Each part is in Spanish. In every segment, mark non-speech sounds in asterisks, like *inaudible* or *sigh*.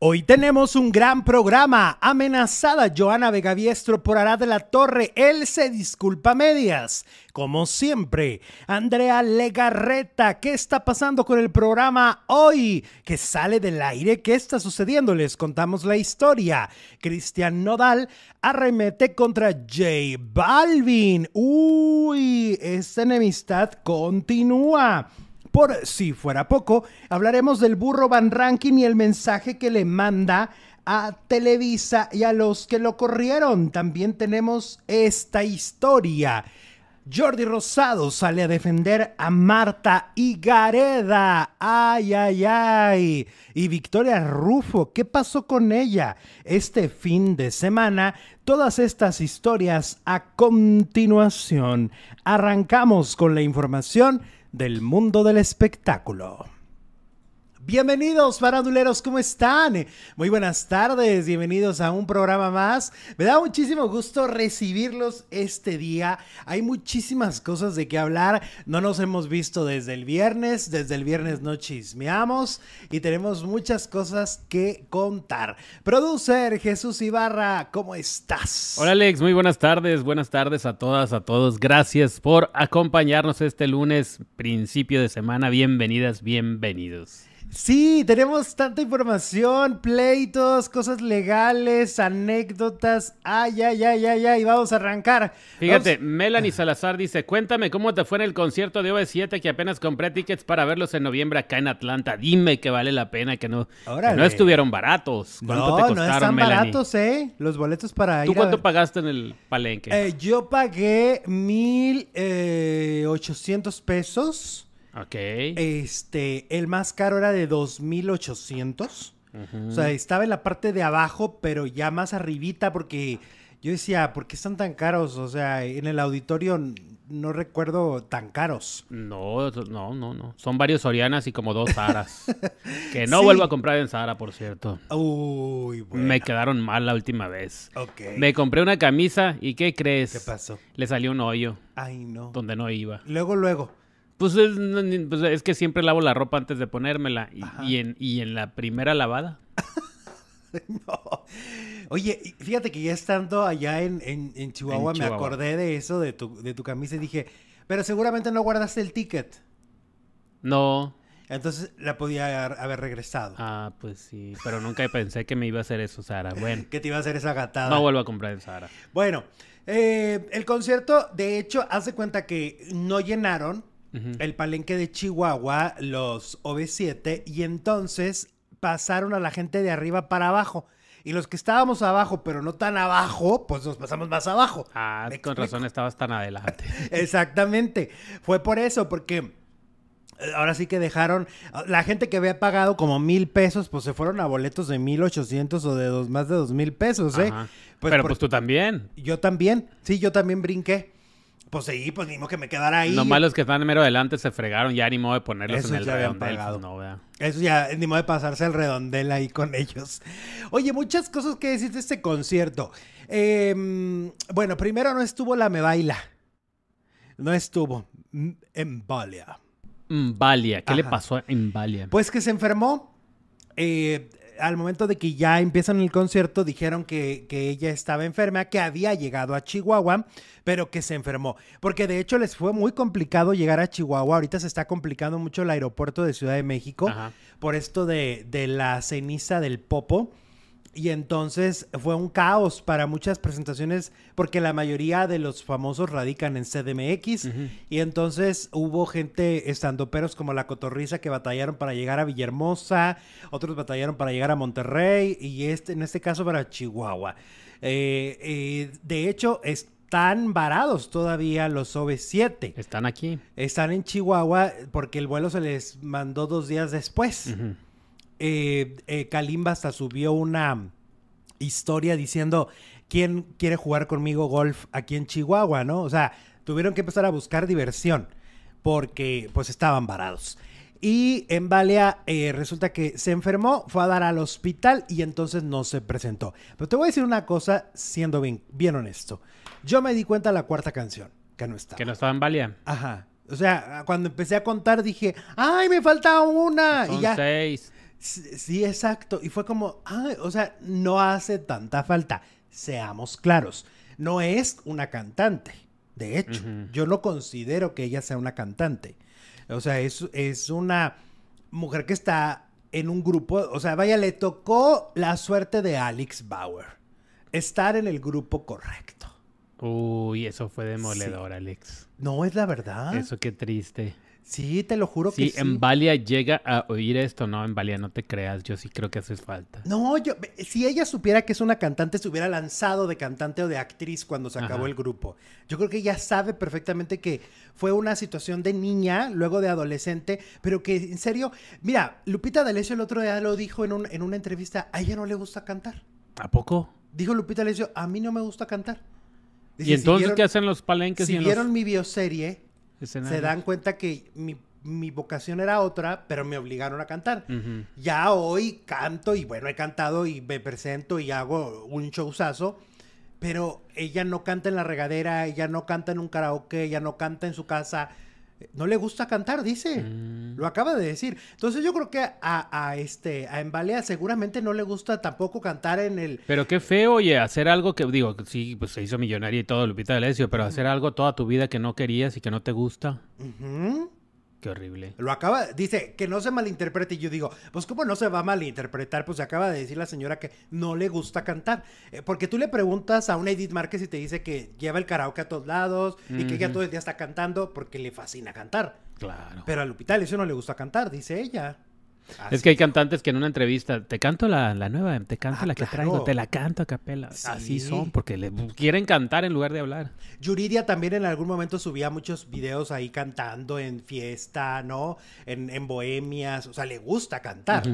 Hoy tenemos un gran programa. Amenazada Joana Vegaviestro por Arad de la Torre. Él se disculpa medias. Como siempre, Andrea Legarreta. ¿Qué está pasando con el programa hoy? ¿Qué sale del aire? ¿Qué está sucediendo? Les contamos la historia. Cristian Nodal arremete contra J Balvin. Uy, esta enemistad continúa. Por si fuera poco, hablaremos del burro Van Ranking y el mensaje que le manda a Televisa y a los que lo corrieron. También tenemos esta historia. Jordi Rosado sale a defender a Marta Gareda. Ay, ay, ay. Y Victoria Rufo, ¿qué pasó con ella este fin de semana? Todas estas historias a continuación. Arrancamos con la información del mundo del espectáculo. Bienvenidos, faranduleros, ¿cómo están? Muy buenas tardes, bienvenidos a un programa más. Me da muchísimo gusto recibirlos este día. Hay muchísimas cosas de qué hablar. No nos hemos visto desde el viernes, desde el viernes no chismeamos y tenemos muchas cosas que contar. Producer Jesús Ibarra, ¿cómo estás? Hola Alex, muy buenas tardes, buenas tardes a todas, a todos. Gracias por acompañarnos este lunes, principio de semana. Bienvenidas, bienvenidos. Sí, tenemos tanta información, pleitos, cosas legales, anécdotas. Ay, ay, ay, ay, ay, vamos a arrancar. Fíjate, Melanie Salazar dice, cuéntame cómo te fue en el concierto de OV7 que apenas compré tickets para verlos en noviembre acá en Atlanta. Dime que vale la pena, que no, no estuvieron baratos. ¿Cuánto no, te costaron, no están baratos, ¿eh? Los boletos para ¿Tú cuánto pagaste en el palenque? Eh, yo pagué mil eh, ochocientos pesos. Ok. Este, el más caro era de 2800. O sea, estaba en la parte de abajo, pero ya más arribita porque yo decía, ¿por qué están tan caros? O sea, en el auditorio no recuerdo tan caros. No, no, no, no. Son varios Sorianas y como dos Zaras. *laughs* que no vuelvo a comprar en Zara, por cierto. Uy, bueno. Me quedaron mal la última vez. Ok. Me compré una camisa y ¿qué crees? ¿Qué pasó? Le salió un hoyo. Ay, no. Donde no iba. Luego, luego. Pues es, pues es, que siempre lavo la ropa antes de ponérmela. Y, en, y en la primera lavada. *laughs* no. Oye, fíjate que ya estando allá en, en, Chihuahua, me acordé de eso, de tu, de tu camisa, y dije, pero seguramente no guardaste el ticket. No. Entonces la podía haber regresado. Ah, pues sí. Pero nunca pensé que me iba a hacer eso, Sara. Bueno. *laughs* que te iba a hacer esa gatada. No vuelvo a comprar en Sara. Bueno, eh, el concierto, de hecho, hace cuenta que no llenaron el palenque de Chihuahua, los OV7, y entonces pasaron a la gente de arriba para abajo. Y los que estábamos abajo, pero no tan abajo, pues nos pasamos más abajo. Ah, con razón estabas tan adelante. *laughs* Exactamente. Fue por eso, porque eh, ahora sí que dejaron, la gente que había pagado como mil pesos, pues se fueron a boletos de mil ochocientos o de dos, más de dos mil pesos, ¿eh? Pues pero pues tú también. Yo también, sí, yo también brinqué. Pues sí, pues ni modo que me quedara ahí. Los malos que están mero adelante se fregaron, ya ni modo de ponerlos en el redondel. Pues, no, Eso ya, ni modo de pasarse el redondel ahí con ellos. *laughs* Oye, muchas cosas que decir de este concierto. Em, bueno, primero no estuvo la Me Baila. No estuvo. En Valia. Valia. ¿Qué le pasó en Valia? Pues que se enfermó. Eh, al momento de que ya empiezan el concierto, dijeron que, ella estaba enferma, que había llegado a Chihuahua, pero que se enfermó. Porque de hecho les fue muy complicado llegar a Chihuahua. Ahorita se está complicando mucho el aeropuerto de Ciudad de México por esto de, de la ceniza del Popo. Y entonces fue un caos para muchas presentaciones porque la mayoría de los famosos radican en CDMX. Y entonces hubo gente estando peros como la Cotorriza que batallaron para llegar a Villahermosa, otros batallaron para llegar a Monterrey y este, en este caso para Chihuahua. Eh, eh, de hecho, están varados todavía los OV7. Están aquí. Están en Chihuahua porque el vuelo se les mandó dos días después eh, eh, Kalimba hasta subió una historia diciendo quién quiere jugar conmigo golf aquí en Chihuahua, ¿no? O sea, tuvieron que empezar a buscar diversión porque pues estaban varados. Y en Balea eh, resulta que se enfermó, fue a dar al hospital y entonces no se presentó. Pero te voy a decir una cosa, siendo bien, bien honesto. Yo me di cuenta la cuarta canción, que no estaba. Que no estaba en Balea. Ajá. O sea, cuando empecé a contar dije, ¡ay, me falta una! Son y ya. seis. Sí, exacto. Y fue como, ah, o sea, no hace tanta falta. Seamos claros, no es una cantante. De hecho, yo no considero que ella sea una cantante. O sea, es, es una mujer que está en un grupo, o sea, vaya, le tocó la suerte de Alex Bauer. Estar en el grupo correcto. Uy, eso fue demoledor, Alex. No es la verdad. Eso qué triste. Sí, te lo juro que sí. en Valia llega a oír esto, no, en Valia no te creas, yo sí creo que hace falta. No, yo, si ella supiera que es una cantante, se hubiera lanzado de cantante o de actriz cuando se acabó el grupo. Yo creo que ella sabe perfectamente que fue una situación de niña, luego de adolescente, pero que en serio, mira, Lupita D'Alessio el otro día lo dijo en, en una entrevista, a ella no le gusta cantar. ¿A poco? Dijo Lupita D'Alessio, a mí no me gusta cantar. ¿Y entonces qué hacen los palenques? Si vieron mi bioserie se dan cuenta que mi, vocación era otra, pero me obligaron a cantar. Ya hoy canto y bueno, he cantado y me presento y hago un showzazo, pero ella no canta en la regadera, ella no canta en un karaoke, ella no canta en su casa no le gusta cantar, dice. Mm. Lo acaba de decir. Entonces yo creo que a, este, a Embalea seguramente no le gusta tampoco cantar en el... Pero qué feo, oye, hacer algo que, digo, sí, pues se hizo millonaria y todo, Lupita D'Alessio, pero hacer algo toda tu vida que no querías y que no te gusta. Qué horrible. Lo acaba, dice, que no se malinterprete. Y yo digo, pues cómo no se va a malinterpretar, pues se acaba de decir la señora que no le gusta cantar. Eh, porque tú le preguntas a una Edith Márquez y te dice que lleva el karaoke a todos lados y que ella todo el día está cantando porque le fascina cantar. Claro. Pero a Lupita eso no le gusta cantar, dice ella. Es que hay cantantes que en una entrevista, te canto la, nueva, te canto ah, la que traigo, te la canto a capela. Así son, porque le quieren cantar en lugar de hablar. Yuridia también en algún momento subía muchos videos ahí cantando en fiesta, ¿no? En, bohemias, o sea, le gusta cantar.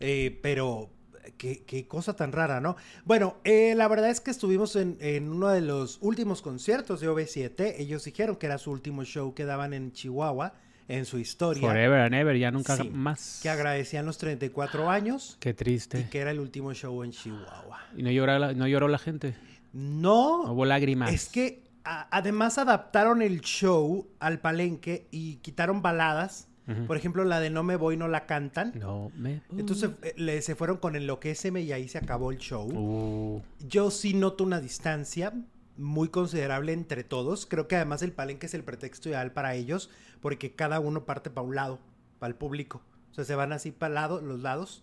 Eh, pero, Qué, cosa tan rara, ¿no? Bueno, eh, la verdad es que estuvimos en, en, uno de los últimos conciertos de OV7. Ellos dijeron que era su último show que daban en Chihuahua en su historia. Forever and ever, ya nunca más. Que agradecían los 34 años. Qué triste. Y que era el último show en Chihuahua. ¿Y no lloró la, no lloró la gente? No. Hubo lágrimas. Es que además adaptaron el show al palenque y quitaron baladas. Por ejemplo, la de No me voy no la cantan. No me voy. Entonces le, se fueron con Enloquéceme y ahí se acabó el show. Uh. Yo sí noto una distancia muy considerable entre todos. Creo que además el palenque es el pretexto ideal para ellos, porque cada uno parte para un lado, para el público. O sea, se van así para lado, los lados,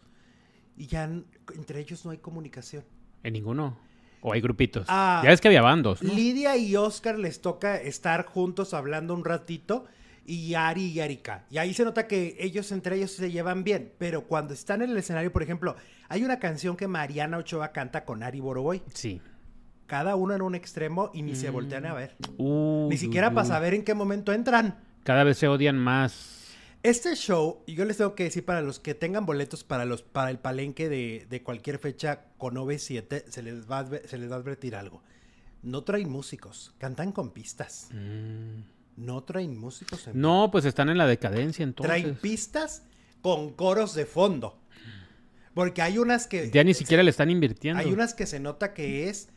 y ya entre ellos no hay comunicación. ¿En ninguno? ¿O hay grupitos? Ah, ya es que había bandos. Lidia y Oscar les toca estar juntos hablando un ratito, y Ari y Erika. Y ahí se nota que ellos entre ellos se llevan bien, pero cuando están en el escenario, por ejemplo, hay una canción que Mariana Ochoa canta con Ari Boroboy. Sí cada uno en un extremo y ni se voltean a ver. ni siquiera para saber en qué momento entran. Cada vez se odian más. Este show, y yo les tengo que decir para los que tengan boletos para los para el palenque de, cualquier fecha con OV7, se les, va a, se les va a advertir algo. No traen músicos, cantan con pistas. Mm. No traen músicos. no, pues están en la decadencia entonces. Traen pistas con coros de fondo. Porque hay unas que... Ya ni siquiera le están invirtiendo. Hay unas que se nota que es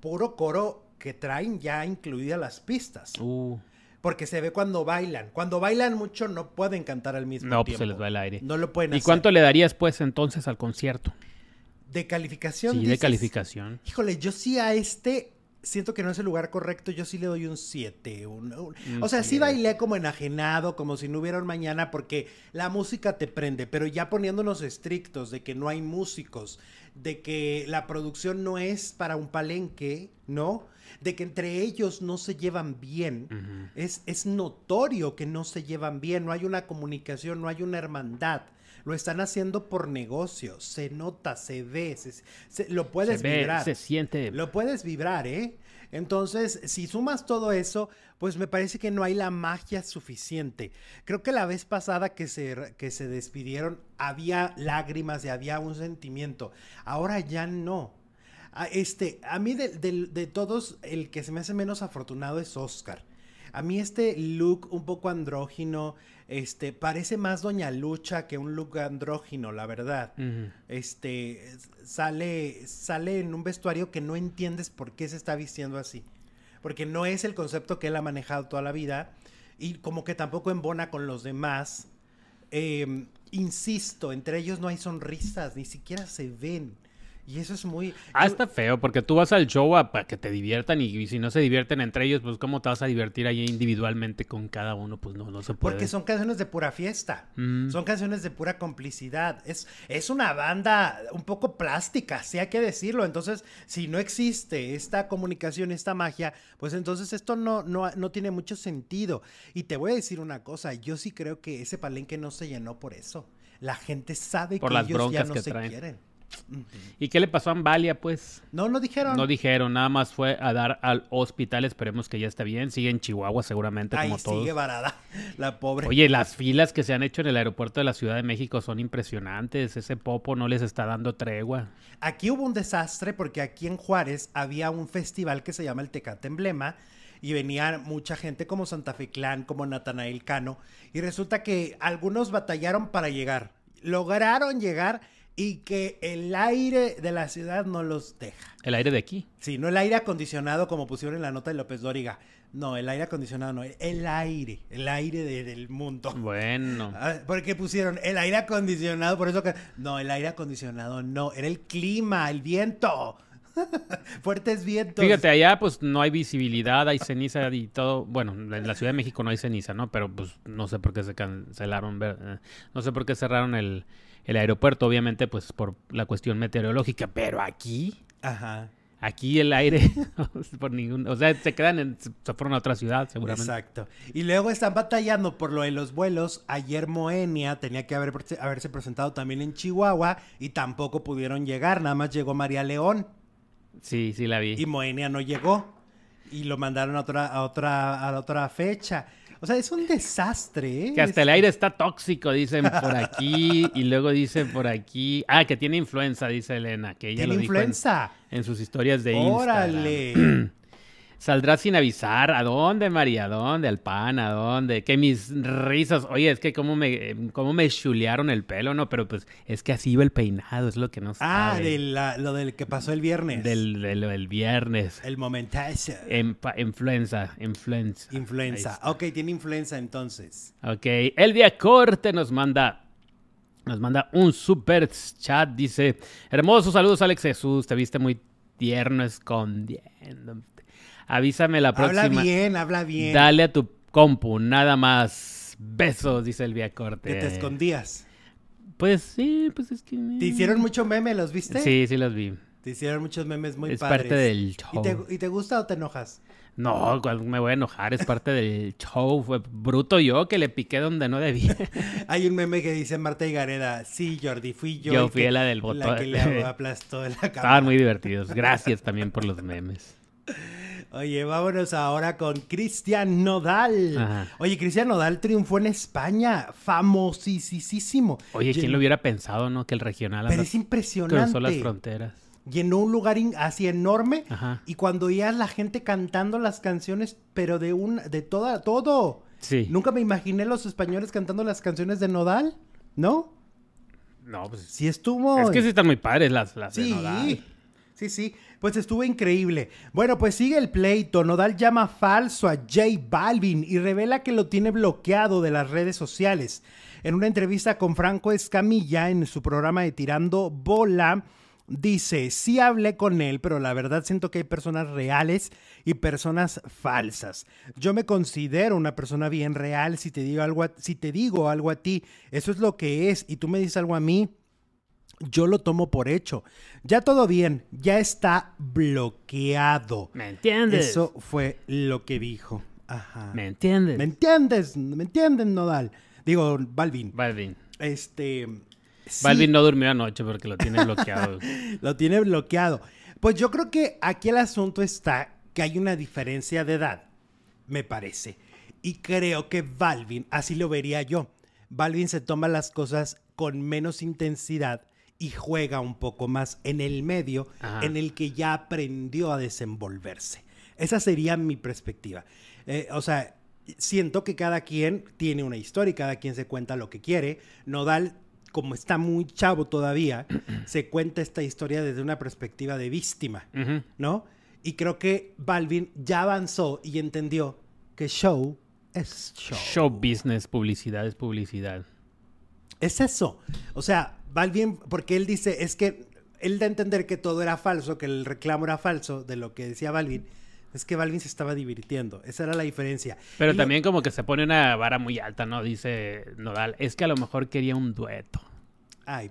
puro coro que traen ya incluidas las pistas. Uh. Porque se ve cuando bailan. Cuando bailan mucho no pueden cantar al mismo tiempo. No, pues se les va el aire. No lo pueden ¿Y cuánto le darías pues entonces al concierto? De calificación. Sí, de calificación. Híjole, yo sí a este siento que no es el lugar correcto, yo sí le doy un 7. Mm, o sea, sí bailé como enajenado, como si no hubiera un mañana, porque la música te prende, pero ya poniéndonos estrictos de que no hay músicos, de que la producción no es para un palenque, ¿no? De que entre ellos no se llevan bien. es, es notorio que no se llevan bien, no hay una comunicación, no hay una hermandad lo están haciendo por negocio, se nota, se ve, se, lo puedes se vibrar. Se siente. Lo puedes vibrar, ¿eh? Entonces, si sumas todo eso, pues me parece que no hay la magia suficiente. Creo que la vez pasada que se, que se despidieron había lágrimas y había un sentimiento. Ahora ya no. A, este, a mí de, de todos, el que se me hace menos afortunado es Oscar. A mí este look un poco andrógino, este, parece más Doña Lucha que un look andrógino, la verdad. Este, sale, sale en un vestuario que no entiendes por qué se está vistiendo así. Porque no es el concepto que él ha manejado toda la vida y como que tampoco embona con los demás. Em, insisto, entre ellos no hay sonrisas, ni siquiera se ven. Y eso es muy... Ah, está feo, porque tú vas al show para que te diviertan y, si no se divierten entre ellos, pues ¿cómo te vas a divertir ahí individualmente con cada uno? Pues no, no se puede. Porque son canciones de pura fiesta, mm. son canciones de pura complicidad. Es, es una banda un poco plástica, sí hay que decirlo. Entonces, si no existe esta comunicación, esta magia, pues entonces esto no, no, no tiene mucho sentido. Y te voy a decir una cosa, yo sí creo que ese palenque no se llenó por eso. La gente sabe que ellos ya no se quieren. ¿Y qué le pasó a Ambalia, pues? No, no dijeron. No dijeron, nada más fue a dar al hospital, esperemos que ya esté bien. Sigue en Chihuahua seguramente, como todos. sigue varada, la pobre. Oye, las filas que se han hecho en el aeropuerto de la Ciudad de México son impresionantes. Ese popo no les está dando tregua. Aquí hubo un desastre porque aquí en Juárez había un festival que se llama el Tecate Emblema y venía mucha gente como Santa Fe Clan, como Natanael Cano, y resulta que algunos batallaron para llegar. Lograron llegar y que el aire de la ciudad no los deja. ¿El aire de aquí? Sí, no el aire acondicionado como pusieron en la nota de López Dóriga. No, el aire acondicionado no, el aire, el aire del mundo. Bueno. *laughs* Ah, porque pusieron el aire acondicionado, por eso que... No, el aire acondicionado no, era el clima, el viento. *laughs* Fuertes vientos. Fíjate, allá pues no hay visibilidad, hay ceniza y todo. Bueno, en la Ciudad de México no hay ceniza, ¿no? Pero pues no sé por qué se cancelaron, eh, no sé por qué cerraron el, el aeropuerto, obviamente, pues por la cuestión meteorológica, pero aquí, Ajá. aquí el aire, *laughs* por ningún, o sea, se quedan, en, se fueron a otra ciudad, seguramente. Exacto. Y luego están batallando por lo de los vuelos. Ayer Moenia tenía que haber, haberse presentado también en Chihuahua y tampoco pudieron llegar, nada más llegó María León. Sí, sí la vi. Y Moenia no llegó y lo mandaron a otra, a otra, a otra fecha. O sea, es un desastre. ¿eh? Que hasta el aire está tóxico, dicen por aquí. y luego dicen por aquí. Ah, que tiene influenza, dice Elena. Que ella ¿Tiene lo influenza? en, sus historias de Instagram. *clears throat* ¡Órale! Saldrá sin avisar. ¿A dónde, María? ¿A dónde? ¿Al pan? ¿A dónde? Que mis risas. Oye, es que cómo me, cómo me chulearon el pelo, ¿no? Pero pues es que así iba el peinado, es lo que no Ah, de lo del que pasó el viernes. Del, del, viernes. El momentazo. influenza, influenza. Influenza. Ok, tiene influenza entonces. Ok, el día corte nos manda nos manda un super chat. Dice: Hermosos saludos, Alex Jesús. Te viste muy tierno escondiendo. Avísame la próxima. Habla bien, habla bien. Dale a tu compu, nada más. Besos, dice el vía corte. Que te escondías. Pues sí, pues es que. ¿Te hicieron mucho meme? ¿Los viste? Sí, sí los vi. Te hicieron muchos memes muy es padres. Es parte del show. ¿Y te, gusta o te enojas? No, me voy a enojar, es parte del show. Fue bruto yo que le piqué donde no debía. *laughs* Hay un meme que dice Marta Gareda, sí, Jordi, fui yo. Yo fui la del botón. La que le *laughs* aplastó la cámara. Estaban muy divertidos. Gracias también por los memes. *laughs* Oye, vámonos ahora con Cristian Nodal. Oye, Cristian Nodal triunfó en España, famosísimo. Oye, ¿quién lo hubiera pensado, no? Que el regional Pero es impresionante. Cruzó las fronteras. Llenó un lugar así enorme y cuando oías la gente cantando las canciones, pero de un, de toda, todo. Sí. Nunca me imaginé los españoles cantando las canciones de Nodal, ¿no? No, pues. Sí estuvo. Es que sí están muy padres las, las de Nodal. Sí, sí, pues estuvo increíble. Bueno, pues sigue el pleito. Nodal llama falso a J Balvin y revela que lo tiene bloqueado de las redes sociales. En una entrevista con Franco Escamilla en su programa de Tirando Bola, dice, sí hablé con él, pero la verdad siento que hay personas reales y personas falsas. Yo me considero una persona bien real si te digo algo si te digo algo a ti, eso es lo que es y tú me dices algo a mí, yo lo tomo por hecho. Ya todo bien, ya está bloqueado. ¿Me entiendes? Eso fue lo que dijo. Ajá. ¿Me entiendes? ¿Me entiendes? ¿Me entienden, Nodal? Digo, Balvin. Balvin. Este. Balvin no durmió anoche porque lo tiene bloqueado. *laughs* lo tiene bloqueado. Pues yo creo que aquí el asunto está que hay una diferencia de edad, me parece. Y creo que Balvin, así lo vería yo. Balvin se toma las cosas con menos intensidad y juega un poco más en el medio en el que ya aprendió a desenvolverse. Esa sería mi perspectiva. Eh, o sea, siento que cada quien tiene una historia y cada quien se cuenta lo que quiere. Nodal, como está muy chavo todavía, *clears throat* se cuenta esta historia desde una perspectiva de víctima, ¿no? Y creo que Balvin ya avanzó y entendió que show es show. Show business, publicidad es publicidad. Es eso. O sea, Balvin, porque él dice, es que él da a entender que todo era falso, que el reclamo era falso de lo que decía Balvin. Es que Balvin se estaba divirtiendo. Esa era la diferencia. Pero también como que se pone una vara muy alta, ¿no? Dice Nodal. Es que a lo mejor quería un dueto.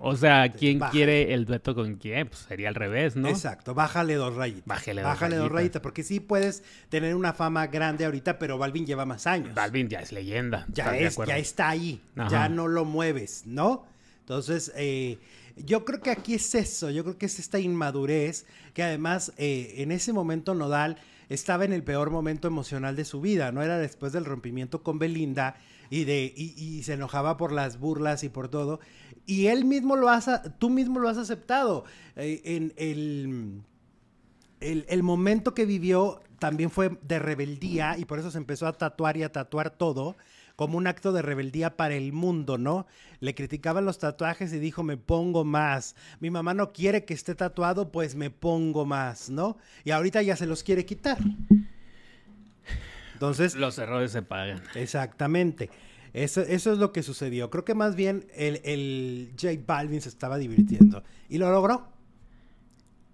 o sea, ¿quién quiere el dueto con quién? Pues sería al revés, ¿no? Exacto, bájale dos rayitas. Bájale, dos, bájale dos rayitas, porque sí puedes tener una fama grande ahorita, pero Balvin lleva más años. Balvin ya es leyenda. Ya, es, ya está ahí, ya no lo mueves, ¿no? Entonces, eh, yo creo que aquí es eso, yo creo que es esta inmadurez, que además eh, en ese momento Nodal estaba en el peor momento emocional de su vida, ¿no? Era después del rompimiento con Belinda y, de, y, se enojaba por las burlas y por todo. Y él mismo lo has, tú mismo lo has aceptado. Eh, en el, el, el momento que vivió también fue de rebeldía y por eso se empezó a tatuar y a tatuar todo como un acto de rebeldía para el mundo, ¿no? Le criticaban los tatuajes y dijo, me pongo más. Mi mamá no quiere que esté tatuado, pues me pongo más, ¿no? Y ahorita ya se los quiere quitar. Entonces... Los errores se pagan. Exactamente. Eso, eso es lo que sucedió. Creo que más bien el, el J Balvin se estaba divirtiendo. Y lo logró.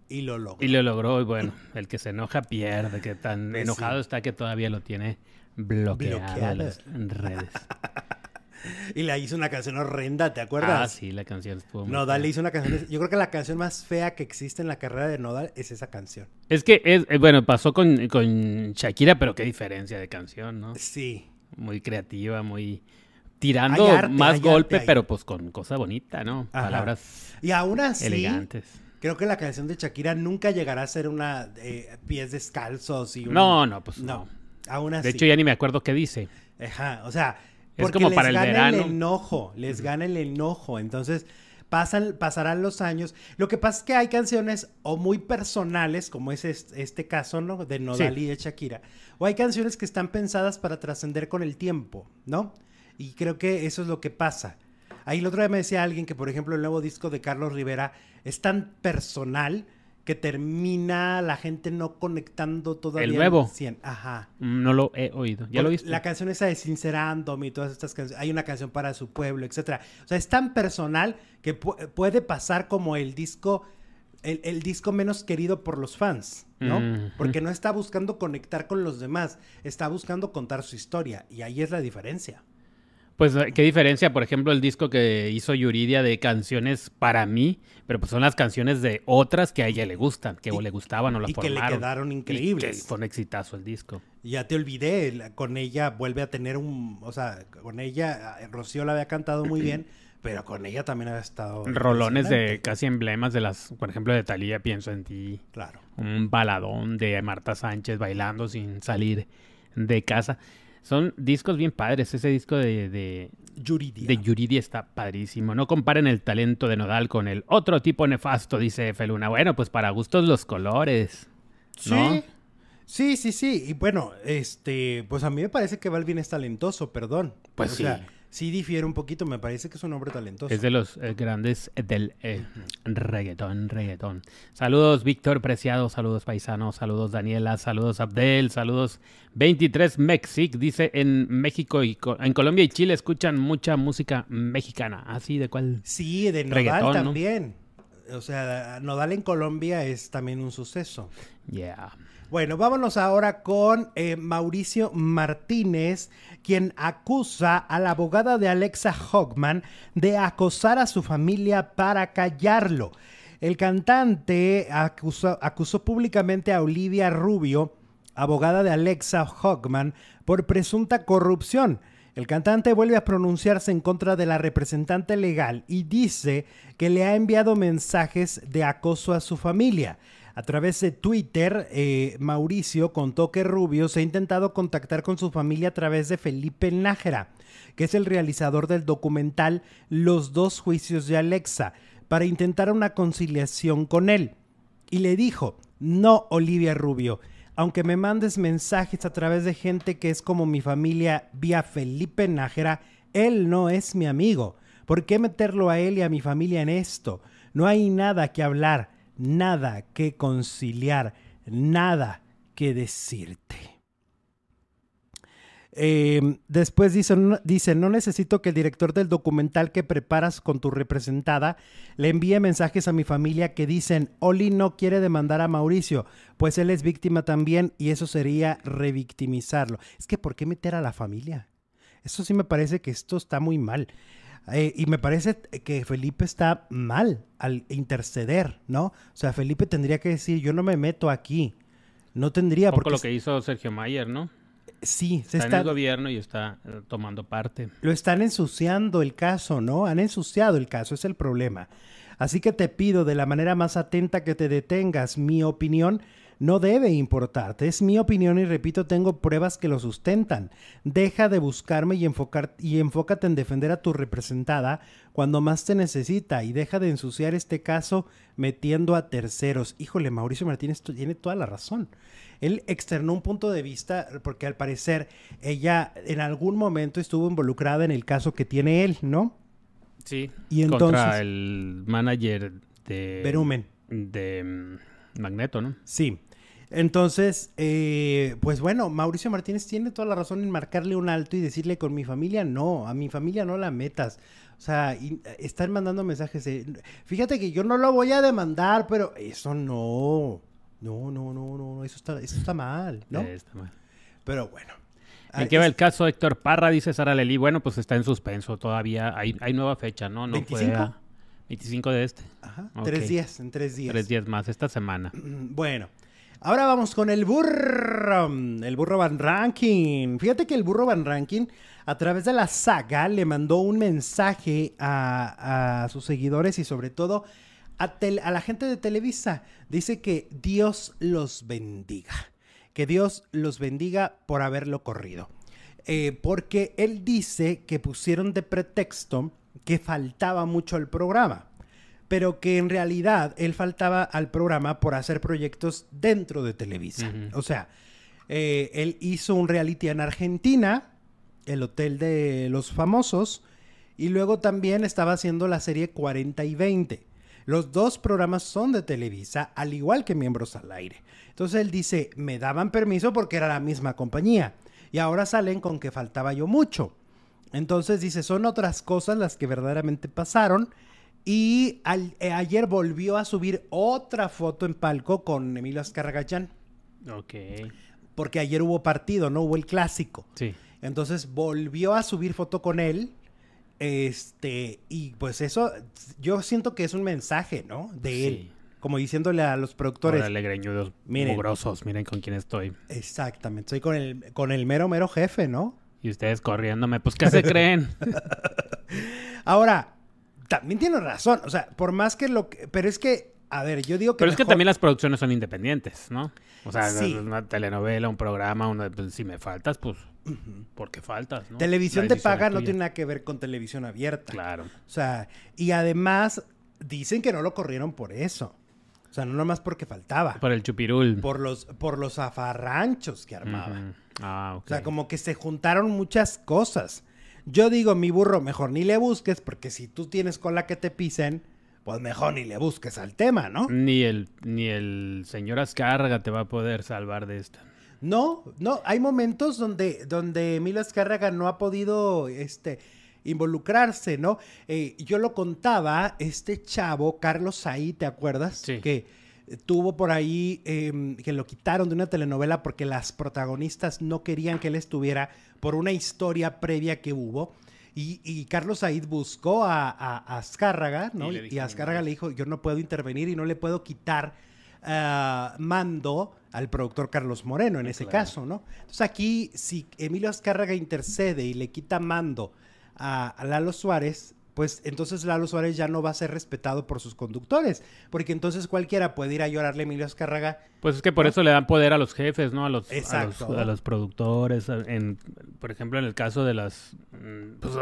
Y lo logró. Y lo logró. Y bueno, el que se enoja pierde. Que tan pues enojado está que todavía lo tiene bloqueadas en redes. *laughs* y le hizo una canción horrenda, ¿te acuerdas? Ah, sí, la canción estuvo muy Nodal le hizo una canción. Yo creo que la canción más fea que existe en la carrera de Nodal es esa canción. Es que, es, eh, bueno, pasó con, con Shakira, pero qué diferencia de canción, ¿no? Sí. Muy creativa, muy tirando más golpe, pero pues con cosa bonita, ¿no? Palabras y aún así, elegantes. Creo que la canción de Shakira nunca llegará a ser una eh, pies descalzos y No, no, pues no. De hecho, ya ni me acuerdo qué dice. Ajá, o sea, es como les para el gana el enojo, les gana el enojo. Entonces, pasan, pasarán los años. Lo que pasa es que hay canciones o muy personales, como es este, caso, ¿no? De Nodal y de Shakira. O hay canciones que están pensadas para trascender con el tiempo, ¿no? Y creo que eso es lo que pasa. Ahí el otro día me decía alguien que, por ejemplo, el nuevo disco de Carlos Rivera es tan personal que termina la gente no conectando todavía. El nuevo. Ajá. Mm, no lo he oído. ¿Ya lo viste? La canción esa de Sincerándome y todas estas canciones. Hay una canción para su pueblo, etcétera. O sea, es tan personal que puede pasar como el disco, el, disco menos querido por los fans, ¿no? Mm, Porque no está buscando conectar con los demás, está buscando contar su historia. Y ahí es la diferencia. Pues, ¿qué diferencia? Por ejemplo, el disco que hizo Yuridia de canciones para mí, pero pues son las canciones de otras que a ella le gustan, que o le gustaban o la formaron. Y que le quedaron increíbles. fue un exitazo el disco. Ya te olvidé, con ella vuelve a tener un, o sea, con ella, Rocío la había cantado muy bien, *clears throat* pero con ella también había estado... Rolones de casi emblemas de las, por ejemplo, de Talía, Pienso en ti. Claro. Un baladón de Marta Sánchez bailando sin salir de casa. Son discos bien padres. Ese disco de, de Yuridia. De Yuridia está padrísimo. No comparen el talento de Nodal con el otro tipo nefasto, dice Feluna. Bueno, pues para gustos los colores. Sí. Sí, sí, sí. Y bueno, este, pues a mí me parece que Balvin es talentoso, perdón. Pues sí sí difiere un poquito, me parece que es un hombre talentoso. Es de los eh, grandes del eh, reggaetón, reggaetón. Saludos Víctor Preciado, saludos Paisano, saludos Daniela, saludos Abdel, saludos 23 Mexic, dice en México y en Colombia y Chile escuchan mucha música mexicana, así de cuál. Sí, de Nodal también. O sea, Nodal en Colombia es también un suceso. Yeah. Bueno, vámonos ahora con eh, Mauricio Martínez, quien acusa a la abogada de Alexa Hockman de acosar a su familia para callarlo. El cantante acusó, acusó públicamente a Olivia Rubio, abogada de Alexa Hockman, por presunta corrupción. El cantante vuelve a pronunciarse en contra de la representante legal y dice que le ha enviado mensajes de acoso a su familia. A través de Twitter, eh, Mauricio contó que Rubio se ha intentado contactar con su familia a través de Felipe Nájera, que es el realizador del documental Los dos juicios de Alexa, para intentar una conciliación con él. Y le dijo, no, Olivia Rubio, aunque me mandes mensajes a través de gente que es como mi familia vía Felipe Nájera, él no es mi amigo. ¿Por qué meterlo a él y a mi familia en esto? No hay nada que hablar nada que conciliar, nada que decirte. Em, después dice no, dice, no necesito que el director del documental que preparas con tu representada le envíe mensajes a mi familia que dicen, Oli no quiere demandar a Mauricio, pues él es víctima también y eso sería revictimizarlo. Es que, ¿por qué meter a la familia? Eso sí me parece que esto está muy mal. Eh, y me parece que Felipe está mal al interceder, ¿no? O sea, Felipe tendría que decir, yo no me meto aquí. No tendría por qué. lo que hizo Sergio Mayer, ¿no? Sí, se está, en el gobierno y está eh, tomando parte. Lo están ensuciando el caso, ¿no? Han ensuciado el caso, es el problema. Así que te pido de la manera más atenta que te detengas. Mi opinión no debe importarte. Es mi opinión y repito, tengo pruebas que lo sustentan. Deja de buscarme y, enfocar, y enfócate en defender a tu representada cuando más te necesita y deja de ensuciar este caso metiendo a terceros. Híjole, Mauricio Martínez tiene toda la razón. Él externó un punto de vista porque al parecer ella en algún momento estuvo involucrada en el caso que tiene él, ¿no? Sí. Y entonces, contra el manager de Berumen. De Magneto, ¿no? Sí. Entonces, eh, pues bueno, Mauricio Martínez tiene toda la razón en marcarle un alto y decirle con mi familia no, a mi familia no la metas. O sea, están mandando mensajes de, fíjate que yo no lo voy a demandar, pero eso no. No, no, no, no, eso está, eso está mal, ¿no? está mal. Pero bueno. ¿En qué va el caso Héctor Parra? Dice Sara Lely. Bueno, pues está en suspenso todavía. Hay, hay nueva fecha, ¿no? no 25. 25 de este. Ajá. Tres días, en tres días. Tres días más esta semana. *clears throat* Bueno. Ahora vamos con el burro. El burro Van Ranking. Fíjate que el burro Van Ranking, a través de la saga, le mandó un mensaje a, sus seguidores y sobre todo a, la gente de Televisa. Dice que Dios los bendiga. Que Dios los bendiga por haberlo corrido. Eh, porque él dice que pusieron de pretexto que faltaba mucho al programa, pero que en realidad él faltaba al programa por hacer proyectos dentro de Televisa. O sea, eh, él hizo un reality en Argentina, el Hotel de los Famosos, y luego también estaba haciendo la serie 40 y 20. Los dos programas son de Televisa, al igual que Miembros al Aire. Entonces él dice, me daban permiso porque era la misma compañía. Y ahora salen con que faltaba yo mucho. Entonces dice, son otras cosas las que verdaderamente pasaron. Y eh, ayer volvió a subir otra foto en palco con Emilio Azcarragachán. Ok. Porque ayer hubo partido, ¿no? Hubo el clásico. Sí. Entonces volvió a subir foto con él este, y pues eso, yo siento que es un mensaje, ¿no? De él. Como diciéndole a los productores. alegreñudos, miren, mugrosos, miren con quién estoy. Exactamente, estoy con el, con el mero, mero jefe, ¿no? Y ustedes corriéndome, pues, ¿qué se creen? *laughs* Ahora, también tiene razón, o sea, por más que lo que. Pero es que, a ver, yo digo que. Pero es que también las producciones son independientes, ¿no? O sea, una telenovela, un programa, una, pues, si me faltas, pues porque faltas, ¿no? Televisión de paga no tiene nada que ver con televisión abierta. Claro. O sea, y además dicen que no lo corrieron por eso. O sea, no nomás porque faltaba. Por el chupirul. Por los, por los afarranchos que armaban. Ah, ok. O sea, como que se juntaron muchas cosas. Yo digo, mi burro, mejor ni le busques, porque si tú tienes cola que te pisen, pues mejor ni le busques al tema, ¿no? Ni el, ni el señor Azcárraga te va a poder salvar de esta. No, no, hay momentos donde, donde Emilio Azcárraga no ha podido este, involucrarse, ¿no? Eh, yo lo contaba, este chavo, Carlos Ahí, ¿te acuerdas? Sí. Que tuvo por ahí, em, que lo quitaron de una telenovela porque las protagonistas no querían que él estuviera por una historia previa que hubo. Y, Carlos Said buscó a, Azcárraga, ¿no? Y, Azcárraga le dijo, yo no puedo intervenir y no le puedo quitar uh, mando al productor Carlos Moreno en ese caso, ¿no? Entonces aquí, si Emilio Azcárraga intercede y le quita mando a, Lalo Suárez, pues entonces Lalo Suárez ya no va a ser respetado por sus conductores, porque entonces cualquiera puede ir a llorarle a Emilio Azcárraga. Pues es que por eso le dan poder a los jefes, ¿no? A los, a los, productores, en, por ejemplo, en el caso de las... Mm, pues,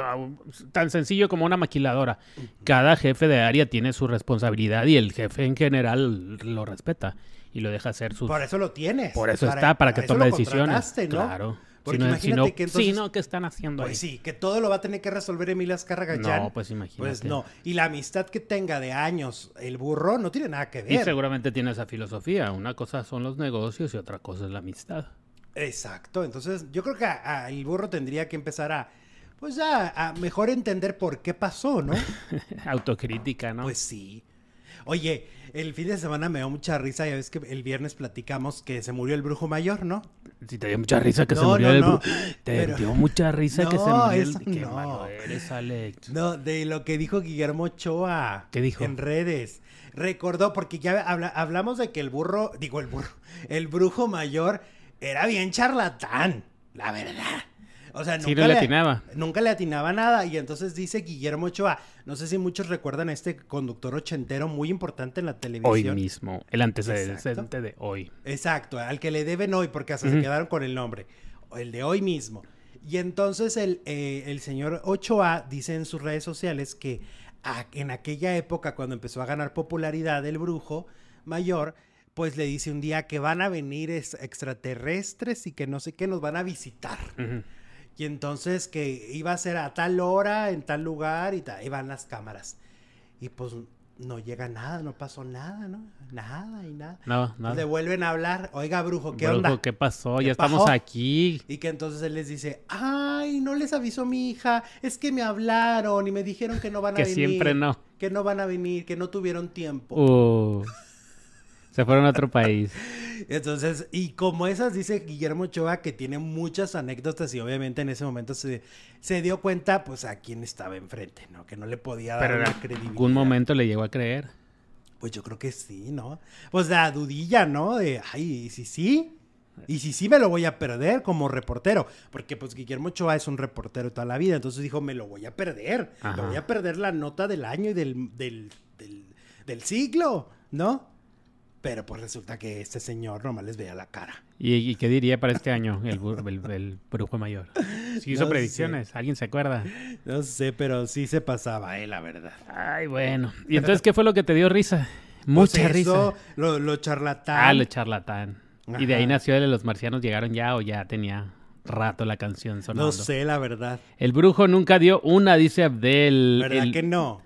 tan sencillo como una maquiladora. Cada jefe de área tiene su responsabilidad y el jefe en general lo respeta y lo deja hacer sus... Por eso lo tienes. Por eso está, para que tome decisiones. ¿no? Claro. Porque imagínate que entonces... Sí, no, ¿qué están haciendo pues sí, que todo lo va a tener que resolver Emilia Azcárraga No, pues imagínate. Pues no. Y la amistad que tenga de años el burro no tiene nada que ver. Y seguramente tiene esa filosofía. Una cosa son los negocios y otra cosa es la amistad. Exacto, entonces yo creo que el burro tendría que empezar a, pues ya, a mejor entender por qué pasó, ¿no? *laughs* Autocrítica, ¿no? Pues sí. Oye, el fin de semana me dio mucha risa, ya ves que el viernes platicamos que se murió el brujo mayor, ¿no? Sí, te dio mucha risa que se murió el brujo. Te dio mucha risa que se *laughs* murió el... Qué malo eres, Alex. No, de lo que dijo Guillermo Ochoa. ¿Qué dijo? En redes. Recordó, porque ya hablamos de que el burro, digo el burro, el brujo mayor era bien charlatán, la verdad. O sea, nunca le atinaba. Nunca le atinaba nada. Y entonces dice Guillermo Ochoa, no sé si muchos recuerdan a este conductor ochentero muy importante en la televisión. Hoy mismo, el antecedente de hoy. Exacto, al que le deben hoy, porque hasta se quedaron con el nombre. El de hoy mismo. Y entonces el, eh, el señor Ochoa dice en sus redes sociales que en aquella época, cuando empezó a ganar popularidad el brujo mayor, pues le dice un día que van a venir extraterrestres y que no sé qué nos van a visitar. Y entonces que iba a ser a tal hora, en tal lugar, y ahí van las cámaras. Y pues no llega nada, no pasó nada, ¿no? Nada y nada. No, no. Le vuelven a hablar, oiga, brujo, ¿qué onda? ¿Qué pasó? ya estamos aquí. Y que entonces él les dice, ay, no les avisó mi hija, es que me hablaron y me dijeron que no van a venir. Que siempre no. Que no van a venir, que no tuvieron tiempo. Uh. Se fueron a otro país. *laughs* Entonces, y como esas dice Guillermo Ochoa que tiene muchas anécdotas y obviamente en ese momento se, se dio cuenta pues a quién estaba enfrente, ¿no? Que no le podía dar Pero en algún momento le llegó a creer. Pues yo creo que sí, ¿no? Pues la dudilla, ¿no? De, ay, ¿y si sí? Y si sí me lo voy a perder como reportero, porque pues Guillermo Ochoa es un reportero toda la vida, entonces dijo, me lo voy a perder, me voy a perder la nota del año y del, del, del siglo, ¿no? Pero pues resulta que este señor nomás les veía la cara. ¿Y, qué diría para este año el, el, brujo mayor? Si hizo *laughs* predicciones, ¿alguien se acuerda? No sé, pero sí se pasaba, eh, la verdad. Ay, bueno. ¿Y entonces qué fue lo que te dio risa? Pues Mucha risa. Lo, lo charlatán. Ah, lo charlatán. Y de ahí nació el de los marcianos llegaron ya o ya tenía rato la canción sonando. No sé, la verdad. El brujo nunca dio una, dice Abdel. ¿Verdad que no?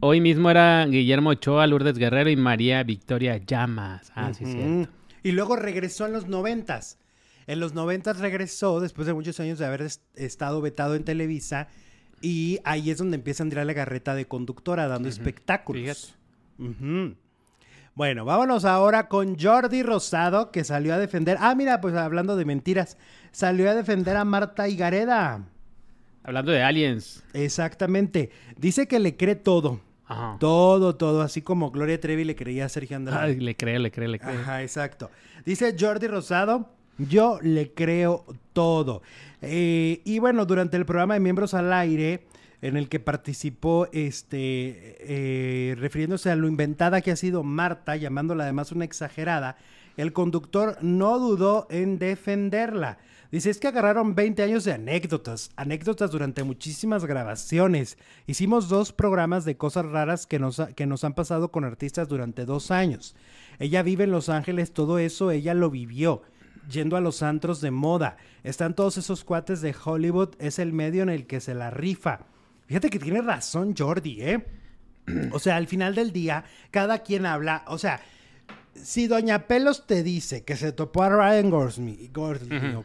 Hoy mismo era Guillermo Ochoa, Lourdes Guerrero y María Victoria Llamas. Ah, sí, cierto. Y luego regresó en los noventas. En los noventas regresó después de muchos años de haber estado vetado en Televisa y ahí es donde empieza a Andrea Legarreta de conductora dando espectáculos. Bueno, vámonos ahora con Jordi Rosado que salió a defender. Ah, mira, pues hablando de mentiras, salió a defender a Marta Higareda. Hablando de aliens. Exactamente. Dice que le cree todo. Ajá. Todo, todo. Así como Gloria Trevi le creía a Sergio Andrade. le cree, le cree, le cree. Ajá, exacto. Dice Jordi Rosado, yo le creo todo. Eh, y bueno, durante el programa de Miembros al Aire, en el que participó, este, eh, refiriéndose a lo inventada que ha sido Marta, llamándola además una exagerada, el conductor no dudó en defenderla. Dice, es que agarraron 20 años de anécdotas, anécdotas durante muchísimas grabaciones. Hicimos dos programas de cosas raras que nos, que nos han pasado con artistas durante dos años. Ella vive en Los Ángeles, todo eso ella lo vivió yendo a los antros de moda. Están todos esos cuates de Hollywood, es el medio en el que se la rifa. Fíjate que tiene razón Jordi, ¿eh? O sea, al final del día, cada quien habla, o sea, si Doña Pelos te dice que se topó a Ryan Gosling,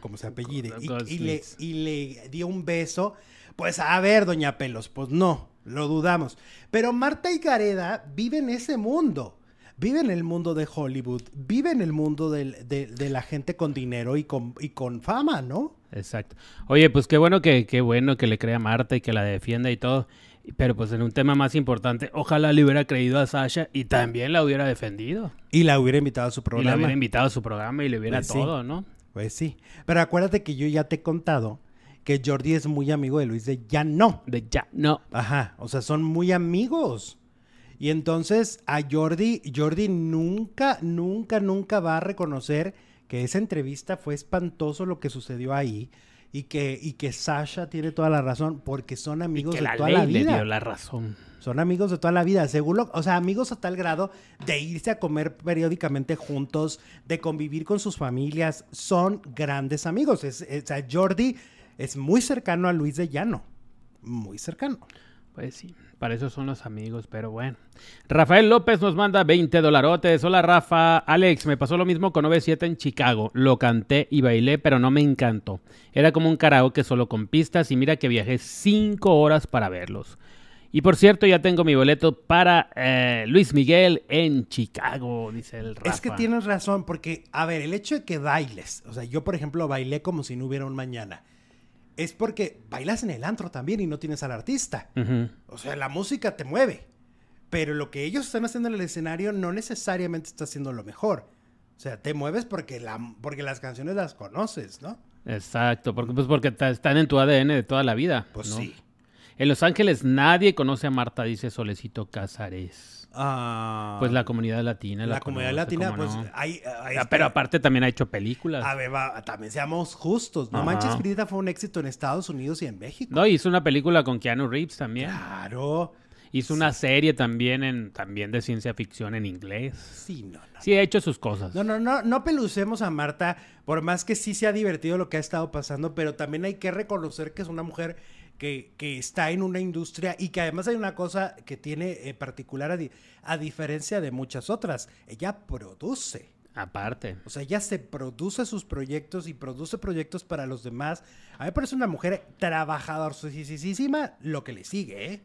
como se apellide, y, le, y, le, dio un beso, pues a ver, Doña Pelos, pues no, lo dudamos. Pero Marta y Gareda vive en ese mundo. Vive en el mundo de Hollywood, vive en el mundo de, de, la gente con dinero y con, y con fama, ¿no? Exacto. Oye, pues qué bueno que, qué bueno que le crea a Marta y que la defienda y todo. Pero pues en un tema más importante, ojalá le hubiera creído a Sasha y también la hubiera defendido. Y la hubiera invitado a su programa. Y la hubiera invitado a su programa y le hubiera pues todo, ¿no? Pues sí. Pero acuérdate que yo ya te he contado que Jordi es muy amigo de Luis de Ya No. De Ya No. Ajá. O sea, son muy amigos. Y entonces a Jordi, Jordi nunca, nunca, nunca va a reconocer que esa entrevista fue espantoso lo que sucedió ahí y que, y que Sasha tiene toda la razón porque son amigos de toda la vida. Le dio la razón. Son amigos de toda la vida, seguro, o sea, amigos a tal grado de irse a comer periódicamente juntos, de convivir con sus familias, son grandes amigos. Es, o sea, Jordi es muy cercano a Luis de Llano, muy cercano. Pues sí, para eso son los amigos, pero bueno. Rafael López nos manda 20 dolarotes. Hola Rafa, Alex, me pasó lo mismo con 97 en Chicago. Lo canté y bailé, pero no me encantó. Era como un karaoke solo con pistas y mira que viajé 5 horas para verlos. Y por cierto, ya tengo mi boleto para eh, Luis Miguel en Chicago, dice el Rafa. Es que tienes razón, porque, a ver, el hecho de que bailes, o sea, yo por ejemplo bailé como si no hubiera un mañana es porque bailas en el antro también y no tienes al artista. O sea, la música te mueve. Pero lo que ellos están haciendo en el escenario no necesariamente está haciendo lo mejor. O sea, te mueves porque, la, porque las canciones las conoces, ¿no? Exacto, porque, pues porque están en tu ADN de toda la vida. Pues sí. En Los Ángeles nadie conoce a Marta, dice Solecito Casares. Ah, pues la comunidad latina. La, comunidad latina, pues hay, ah, Pero aparte también ha hecho películas. A ver, también seamos justos. No Manches Frida fue un éxito en Estados Unidos y en México. No, hizo una película con Keanu Reeves también. Claro. Hizo una serie también en también de ciencia ficción en inglés. Sí, no, no. Sí, ha hecho sus cosas. No, no, no, no pelucemos a Marta, por más que sí se ha divertido lo que ha estado pasando, pero también hay que reconocer que es una mujer que, está en una industria y que además hay una cosa que tiene eh, particular a, diferencia de muchas otras. Ella produce. Aparte. O sea, ella se produce sus proyectos y produce proyectos para los demás. A mí me parece una mujer trabajadora, lo que le sigue, ¿eh?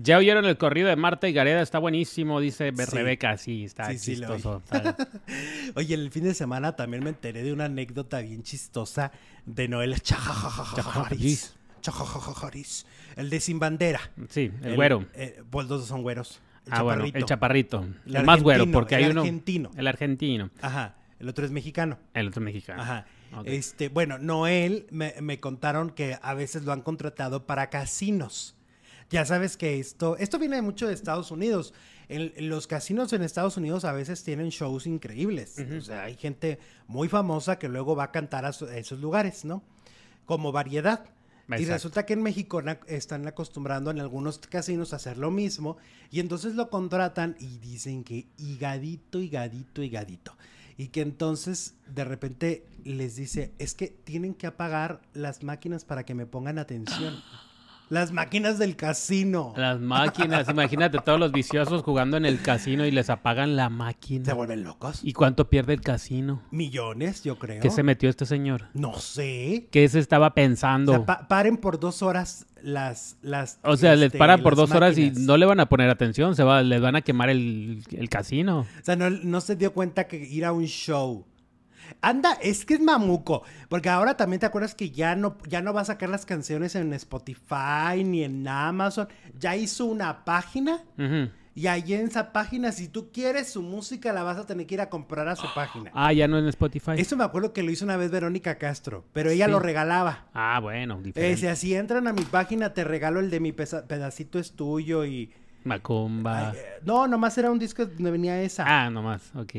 Ya oyeron el corrido de Marta y Gareda, está buenísimo, dice Rebeca, sí, está chistoso. *laughs* Oye, el fin de semana también me enteré de una anécdota bien chistosa de Noel El de Sin Bandera. Sí, el, güero. Eh, pues dos son güeros. El ah, chaparrito. el chaparrito. El, más güero, porque hay uno. El argentino. El argentino. Ajá. El otro es mexicano. El otro es mexicano. Ajá. Este, bueno, Noel me, me, contaron que a veces lo han contratado para casinos. Ya sabes que esto, esto viene mucho de Estados Unidos. Los casinos en Estados Unidos a veces tienen shows increíbles. O sea, hay gente muy famosa que luego va a cantar a esos lugares, ¿no? Como variedad. Y resulta que en México están acostumbrando en algunos casinos a hacer lo mismo y entonces lo contratan y dicen que higadito, higadito, higadito. Y que entonces de repente les dice, es que tienen que apagar las máquinas para que me pongan atención. *gasps* *gasps* *gasps* Las máquinas del casino. Las máquinas, *laughs* imagínate todos los viciosos jugando en el casino y les apagan la máquina. Se vuelven locos. ¿Y cuánto pierde el casino? Millones, yo creo. ¿Qué se metió este señor? No sé. ¿Qué se estaba pensando? paren por dos horas las... las o sea, les este, paran por dos horas y no le van a poner atención, se va, les van a quemar el, el casino. O sea, no, no se dio cuenta que ir a un show Anda, es que es mamuco. Porque ahora también te acuerdas que ya no, ya no va a sacar las canciones en Spotify ni en Amazon. Ya hizo una página. Y ahí en esa página, si tú quieres su música, la vas a tener que ir a comprar a su página. Ah, ya no en Spotify. Eso me acuerdo que lo hizo una vez Verónica Castro, pero ella lo regalaba. Ah, bueno, diferente. Decía, si entran a mi página, te regalo el de mi pedacito es tuyo y... Macumba. Eh, no, nomás era un disco donde venía esa. Ah, nomás, ok.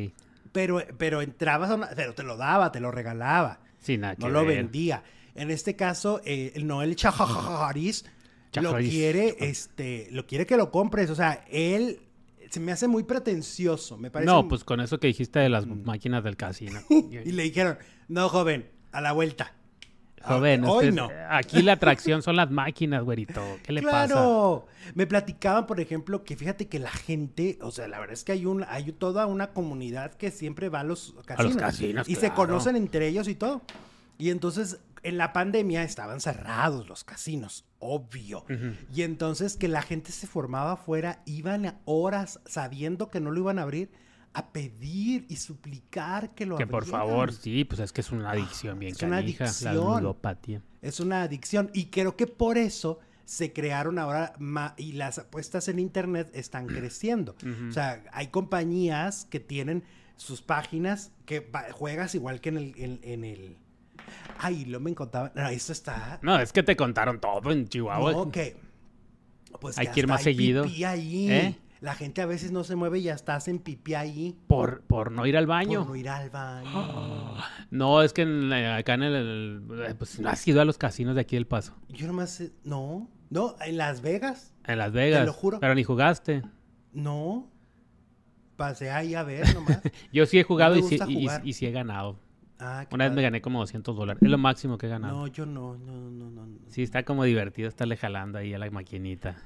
Pero, pero entrabas a una, pero te lo daba, te lo regalaba. Sí, nada No lo vendía. En este caso, eh, el Noel Chajajaris *laughs* lo quiere, este, lo quiere que lo compres. O sea, él se me hace muy pretencioso, me parece. No, pues con eso que dijiste de las mm. máquinas del casino. *laughs* y le dijeron, no, joven, a la vuelta. Joven, hoy no. Aquí la atracción son las máquinas, güerito. ¿Qué le pasa? Claro. Me platicaban, por ejemplo, que fíjate que la gente, o sea, la verdad es que hay un, hay toda una comunidad que siempre va a los casinos. A los casinos y se conocen entre ellos y todo. Y entonces, en la pandemia estaban cerrados los casinos, obvio. Y entonces que la gente se formaba afuera, iban a horas sabiendo que no lo iban a abrir a pedir y suplicar que lo Que por favor, sí, pues es que es una adicción bien es una adicción. la ludopatía. Es una adicción y creo que por eso se crearon ahora y las apuestas en internet están *clears throat* creciendo. O sea, hay compañías que tienen sus páginas que juegas igual que en el, en, el Ay, lo me contaban. No, eso está. No, es que te contaron todo en Chihuahua. No, que. Pues hay que, ir más seguido. ahí. ¿Eh? La gente a veces no se mueve y ya estás en pipí ahí. Por, por no ir al baño. Por no ir al baño. *gasps* no, es que acá en el, Pues no has ido a los casinos de aquí del Paso. Yo nomás. No. No, en Las Vegas. En Las Vegas. Te lo juro. Pero ni jugaste. No. Pasé ahí a ver nomás. *laughs* Yo sí he jugado y, sí, y, sí he ganado. Ah, Una vez me gané como 200 dólares. Es lo máximo que he ganado. No, yo no, no, no, no. Sí, está como divertido estarle jalando ahí a la maquinita.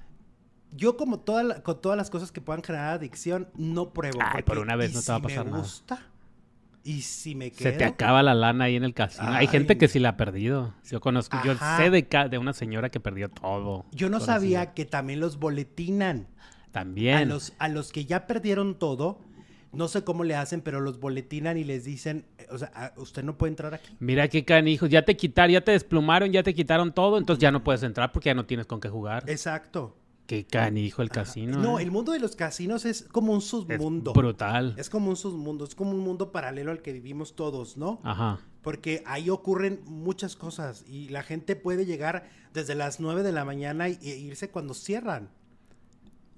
Yo como toda con todas las cosas que puedan generar adicción, no pruebo. Ay, por una vez no te va a pasar me gusta, y si me quedo... Se te acaba la lana ahí en el casino. Hay gente que sí la ha perdido. Yo conozco, yo sé de, de una señora que perdió todo. Yo no sabía que también los boletinan. También. A los, a los que ya perdieron todo, no sé cómo le hacen, pero los boletinan y les dicen, o sea, usted no puede entrar aquí. Mira qué canijos, ya te quitaron, ya te desplumaron, ya te quitaron todo, entonces ya no puedes entrar porque ya no tienes con qué jugar. Exacto. Qué canijo el casino. No, ¿eh? el mundo de los casinos es como un submundo. Es brutal. Es como un submundo, es como un mundo paralelo al que vivimos todos, ¿no? Ajá. Porque ahí ocurren muchas cosas y la gente puede llegar desde las 9 de la mañana e irse cuando cierran.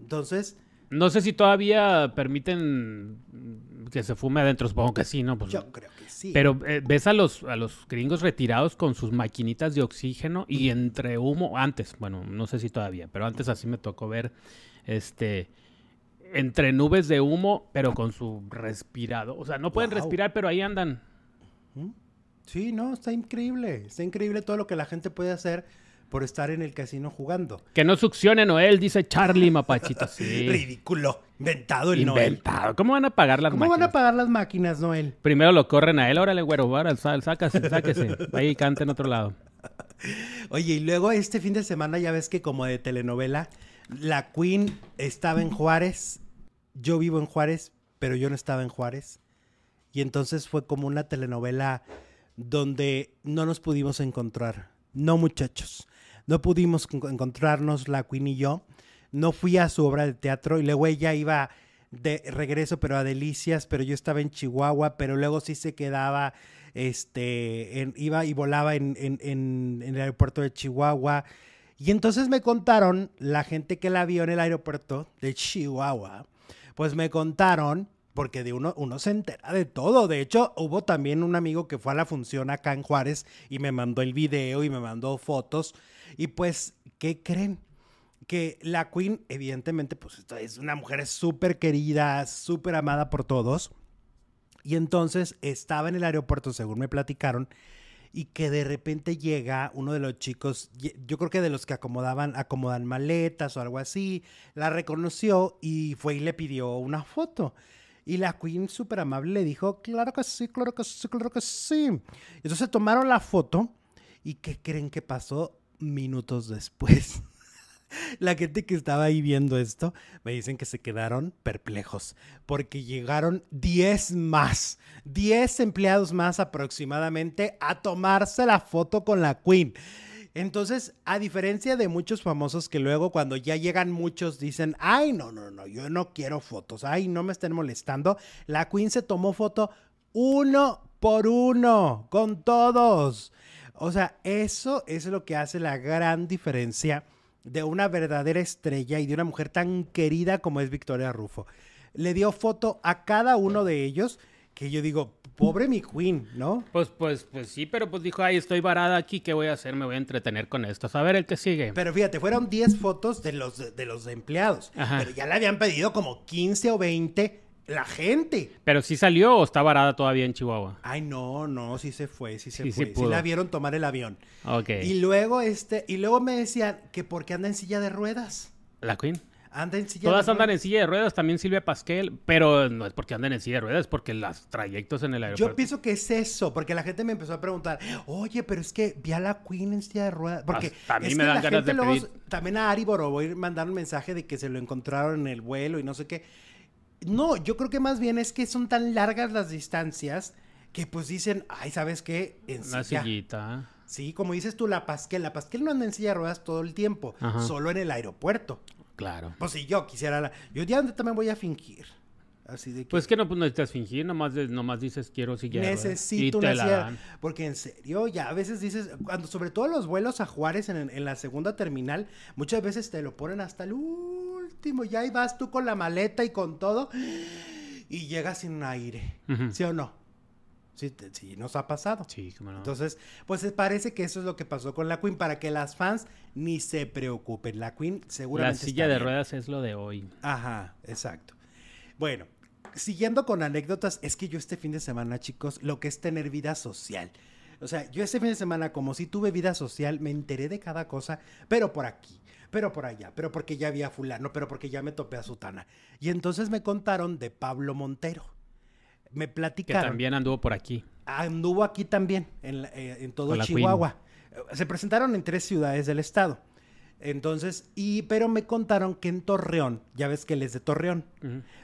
Entonces, no sé si todavía permiten que se fume adentro, supongo que sí, ¿no? Pues, Yo creo que sí. Pero eh, ves a los, a los gringos retirados con sus maquinitas de oxígeno y entre humo, antes, bueno, no sé si todavía, pero antes así me tocó ver, este, entre nubes de humo, pero con su respirado. O sea, no pueden respirar, pero ahí andan. Sí, no, está increíble. Está increíble todo lo que la gente puede hacer por estar en el casino jugando. Que no succione Noel, dice Charlie Mapachito. *laughs* Sí. Ridículo. Inventado el Inventado. ¿Cómo van a pagar las máquinas? ¿Cómo van a pagar las máquinas, Noel? Primero lo corren a él. Órale, güero, ahora sáquese, sáquese. Ahí cante en otro lado. Oye, y luego este fin de semana ya ves que como de telenovela, la Queen estaba en Juárez. Yo vivo en Juárez, pero yo no estaba en Juárez. Y entonces fue como una telenovela donde no nos pudimos encontrar. No, muchachos no pudimos encontrarnos, la Queen y yo. No fui a su obra de teatro y luego ella iba de regreso, pero a Delicias, pero yo estaba en Chihuahua, pero luego sí se quedaba, este, iba y volaba en, el aeropuerto de Chihuahua. Y entonces me contaron, la gente que la vio en el aeropuerto de Chihuahua, pues me contaron porque de uno, uno se entera de todo. De hecho, hubo también un amigo que fue a la función acá en Juárez y me mandó el video y me mandó fotos. Y pues, ¿qué creen? Que la Queen, evidentemente, pues es una mujer súper querida, súper amada por todos. Y entonces estaba en el aeropuerto, según me platicaron, y que de repente llega uno de los chicos, yo creo que de los que acomodaban, acomodan maletas o algo así, la reconoció y fue y le pidió una foto. Y la Queen, súper amable, le dijo, claro que sí, claro que sí, claro que sí. Entonces tomaron la foto y ¿qué creen que pasó minutos después? *laughs* la gente que estaba ahí viendo esto me dicen que se quedaron perplejos porque llegaron 10 más, 10 empleados más aproximadamente a tomarse la foto con la Queen. Entonces, a diferencia de muchos famosos que luego cuando ya llegan muchos dicen, ay, no, no, no, yo no quiero fotos, ay, no me estén molestando, la Queen se tomó foto uno por uno, con todos. O sea, eso es lo que hace la gran diferencia de una verdadera estrella y de una mujer tan querida como es Victoria Rufo. Le dio foto a cada uno de ellos que yo digo, pobre mi queen, ¿no? Pues, pues, pues sí, pero pues dijo, ay, estoy varada aquí, ¿qué voy a hacer? Me voy a entretener con esto. A ver el que sigue. Pero fíjate, fueron 10 fotos de los, de los empleados. Pero ya le habían pedido como 15 o 20 la gente. Pero sí salió o está varada todavía en Chihuahua. Ay, no, no, sí se fue, sí se fue. Sí, la vieron tomar el avión. Ok. Y luego, este, y luego me decían que por qué anda en silla de ruedas. ¿La Queen? Anda en silla Todas andan en silla de ruedas, también Silvia Pasquel, pero no es porque anden en silla de ruedas, es porque los trayectos en el aeropuerto. Yo pienso que es eso, porque la gente me empezó a preguntar, oye, pero es que vi a la Queen en silla de ruedas. Porque a mí me dan ganas de pedir... También a Ari Boroboy mandaron un mensaje de que se lo encontraron en el vuelo y no sé qué. No, yo creo que más bien es que son tan largas las distancias que pues dicen, ay, ¿sabes qué? En Una sillita. Sí, como dices tú, la Pasquel. La Pasquel no anda en silla de ruedas todo el tiempo, solo en el aeropuerto. Claro. Pues si yo quisiera la... Yo ya también voy a fingir. Así de que... Pues que no pues necesitas fingir, nomás, nomás dices quiero si Necesito una silla. Porque en serio, ya a veces dices, cuando sobre todo los vuelos a Juárez en, la segunda terminal, muchas veces te lo ponen hasta el último. Ya ahí vas tú con la maleta y con todo. Y llegas sin aire. ¿Sí o no? Sí, sí, nos ha pasado. Sí, cómo no. Entonces, pues parece que eso es lo que pasó con la Queen, para que las fans ni se preocupen. La Queen seguramente. La silla de ruedas es lo de hoy. Ajá, exacto. Bueno, siguiendo con anécdotas, es que yo este fin de semana, chicos, lo que es tener vida social. O sea, yo ese fin de semana, como si tuve vida social, me enteré de cada cosa, pero por aquí, pero por allá, pero porque ya había fulano, pero porque ya me topé a Sutana. Y entonces me contaron de Pablo Montero. Me platicaron. Que también anduvo por aquí. Anduvo aquí también, en, eh, todo Chihuahua. Se presentaron en tres ciudades del estado. Entonces, y, pero me contaron que en Torreón, ya ves que él es de Torreón,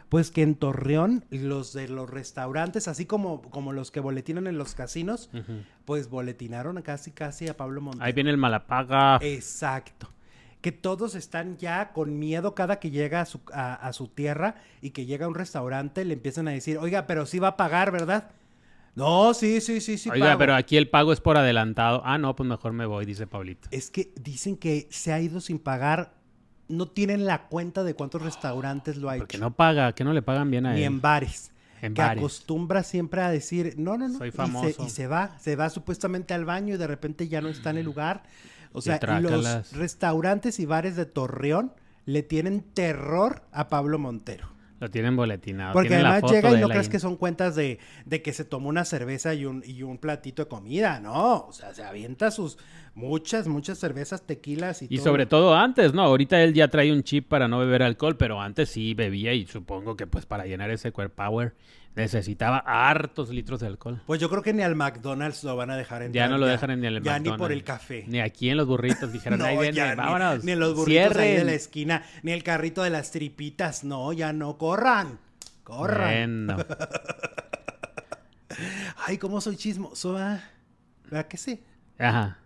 pues que en Torreón los de los restaurantes, así como, como los que boletinan en los casinos, pues boletinaron casi casi a Pablo Montero. Ahí viene el Malapaga. Exacto. Que todos están ya con miedo cada que llega a su, a su tierra y que llega a un restaurante, le empiezan a decir, oiga, pero sí va a pagar, ¿verdad? No, sí, sí, sí, sí. Oiga, pero aquí el pago es por adelantado. Ah, no, pues mejor me voy, dice Pablito. Es que dicen que se ha ido sin pagar. No tienen la cuenta de cuántos restaurantes lo ha hecho. Porque no paga, que no le pagan bien a él. Ni en bares. En que acostumbra siempre a decir, no, no, no. Soy famoso. Y se, va, se va supuestamente al baño y de repente ya no está en el lugar. O sea, los restaurantes y bares de Torreón le tienen terror a Pablo Montero. Lo tienen boletinado. Porque además llega y no crees que son cuentas de, de, que se tomó una cerveza y un, y un platito de comida, no. O sea, se avienta sus muchas, muchas cervezas, tequilas y, y sobre todo antes, ¿no? Ahorita él ya trae un chip para no beber alcohol, pero antes sí bebía y supongo que pues para llenar ese core power necesitaba hartos litros de alcohol. Pues yo creo que ni al McDonald's lo van a dejar entrar. Ya no lo dejan ni al McDonald's. Ya ni por el café. Ni aquí en los burritos dijeron, *laughs* ahí viene, vámonos. Ni, en los burritos ahí de la esquina, ni el carrito de las tripitas. No, ya no, corran. Corran. Bueno. *laughs* Ay, cómo soy chismoso, ¿verdad? ¿Verdad que sí? Ajá.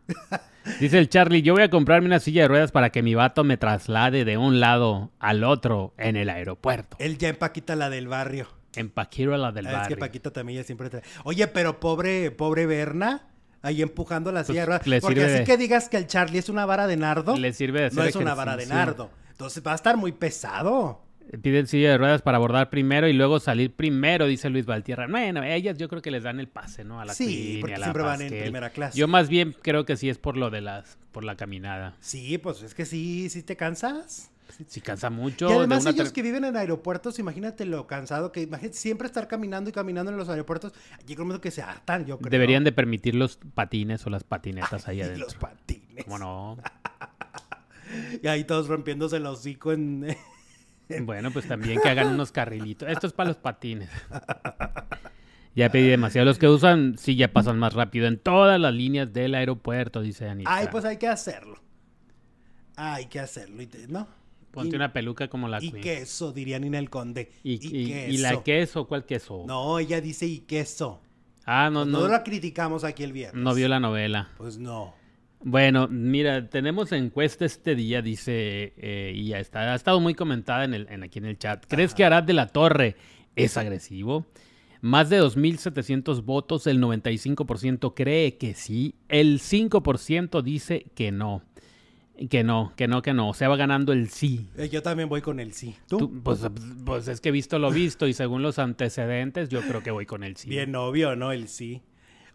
Dice el Charlie, yo voy a comprarme una silla de ruedas para que mi vato me traslade de un lado al otro en el aeropuerto. Él ya empaquita la del barrio. En Paquiro, la del barrio. Es que Paquita también ya siempre trae. Oye, pero pobre, pobre Berna, ahí empujando la silla pues, Porque así que digas que el Charlie es una vara de nardo. Le sirve de No es una vara de nardo. Entonces va a estar muy pesado. Piden silla de ruedas para abordar primero y luego salir primero, dice Luis Valtierra. Bueno, ellas yo creo que les dan el pase, ¿no? A la sí, porque siempre van en primera clase. Yo más bien creo que sí es por lo de las, por la caminada. Sí, pues es que sí, sí te cansas. Si cansa mucho. Y además ellos que viven en aeropuertos, imagínate lo cansado que imagínate siempre estar caminando y caminando en los aeropuertos. Llega un momento que se hartan, yo creo. Deberían de permitir los patines o las patinetas ahí adentro. Los patines. ¿Cómo no? *laughs* y ahí todos rompiéndose el hocico *laughs* en... bueno, pues también que hagan unos carrilitos. Esto es para los patines. *laughs* Ya pedí demasiado. Los que usan sí ya pasan más rápido en todas las líneas del aeropuerto, dice Anita. Ay, pues hay que hacerlo. Hay que hacerlo, ¿no? Ponte una peluca como la y queso, diría Nina el Conde. Y, y, la queso? ¿Cuál queso? No, ella dice y queso. Ah, no, pues no. No la criticamos aquí el viernes. No vio la novela. Pues no. Bueno, mira, tenemos encuesta este día, dice, eh, y ya está, ha estado muy comentada en el, en, aquí en el chat. ¿Crees que Arad de la Torre es agresivo? Más de 2.700 votos, el 95% cree que sí, el 5% dice que no. Que no, que no, que no. Se va ganando el sí. Eh, yo también voy con el sí. ¿Tú? pues, pues, es que he visto lo visto y según los antecedentes, yo creo que voy con el sí. Bien obvio, ¿no? El sí.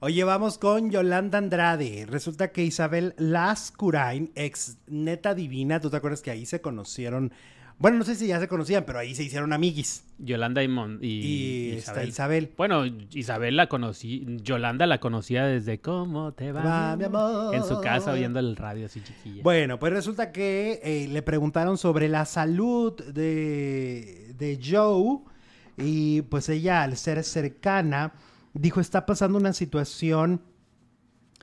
Oye, vamos con Yolanda Andrade. Resulta que Isabel Lascurain, ex neta divina, ¿tú te acuerdas que ahí se conocieron bueno, no sé si ya se conocían, pero ahí se hicieron amiguis. Yolanda y, y, Isabel. Bueno, Isabel la conocí, Yolanda la conocía desde ¿Cómo te va? mi amor. En su casa oyendo el radio así chiquilla. Bueno, pues resulta que eh, le preguntaron sobre la salud de, de Joe y pues ella al ser cercana dijo está pasando una situación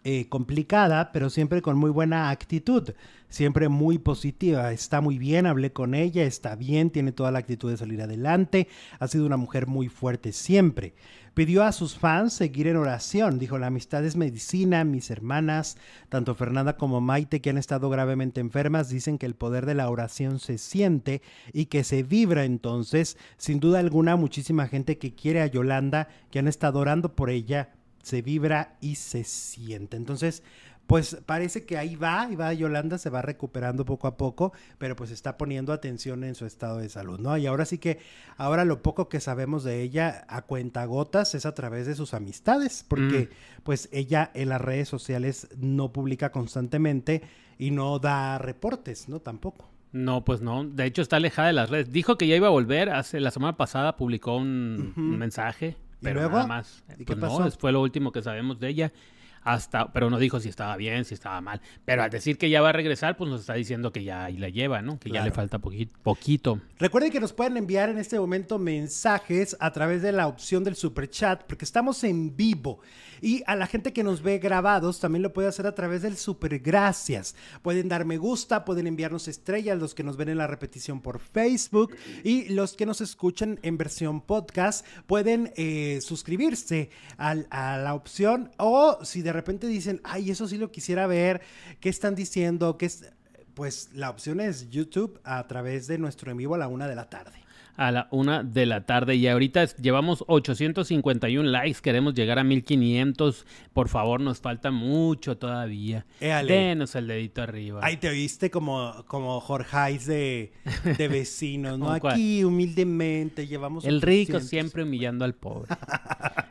eh, complicada, pero siempre con muy buena actitud, siempre muy positiva. Está muy bien, hablé con ella, está bien, tiene toda la actitud de salir adelante, ha sido una mujer muy fuerte siempre. Pidió a sus fans seguir en oración, dijo, la amistad es medicina, mis hermanas, tanto Fernanda como Maite, que han estado gravemente enfermas, dicen que el poder de la oración se siente y que se vibra entonces, sin duda alguna, muchísima gente que quiere a Yolanda, que han estado orando por ella, se vibra y se siente. Entonces, pues parece que ahí va, y va Yolanda, se va recuperando poco a poco, pero pues está poniendo atención en su estado de salud, ¿no? Y ahora sí que, ahora lo poco que sabemos de ella a cuentagotas es a través de sus amistades, porque mm. pues ella en las redes sociales no publica constantemente y no da reportes, ¿no? Tampoco. No, pues no. De hecho, está alejada de las redes. Dijo que ya iba a volver. Hace la semana pasada publicó un mensaje pero nada más. ¿Y pues qué pasó? fue lo último que sabemos de ella. Hasta, pero no dijo si estaba bien, si estaba mal. Pero al decir que ya va a regresar, pues nos está diciendo que ya ahí la lleva, ¿no? Que ya le falta poquito. Recuerden que nos pueden enviar en este momento mensajes a través de la opción del super chat, porque estamos en vivo. Y a la gente que nos ve grabados también lo puede hacer a través del super gracias. Pueden dar me gusta, pueden enviarnos estrellas, los que nos ven en la repetición por Facebook y los que nos escuchan en versión podcast pueden eh, suscribirse a la opción o si de repente dicen, ay, eso sí lo quisiera ver, ¿qué están diciendo? ¿Qué es? Pues la opción es YouTube a través de nuestro en vivo a la una de la tarde a la una de la tarde. Y ahorita llevamos 851 likes, queremos llegar a 1500. Por favor, nos falta mucho todavía. Denos el dedito arriba. Ay, te oíste como, como Jorge de, de *laughs* vecinos, ¿no? Aquí humildemente llevamos. El rico siempre humillando al pobre.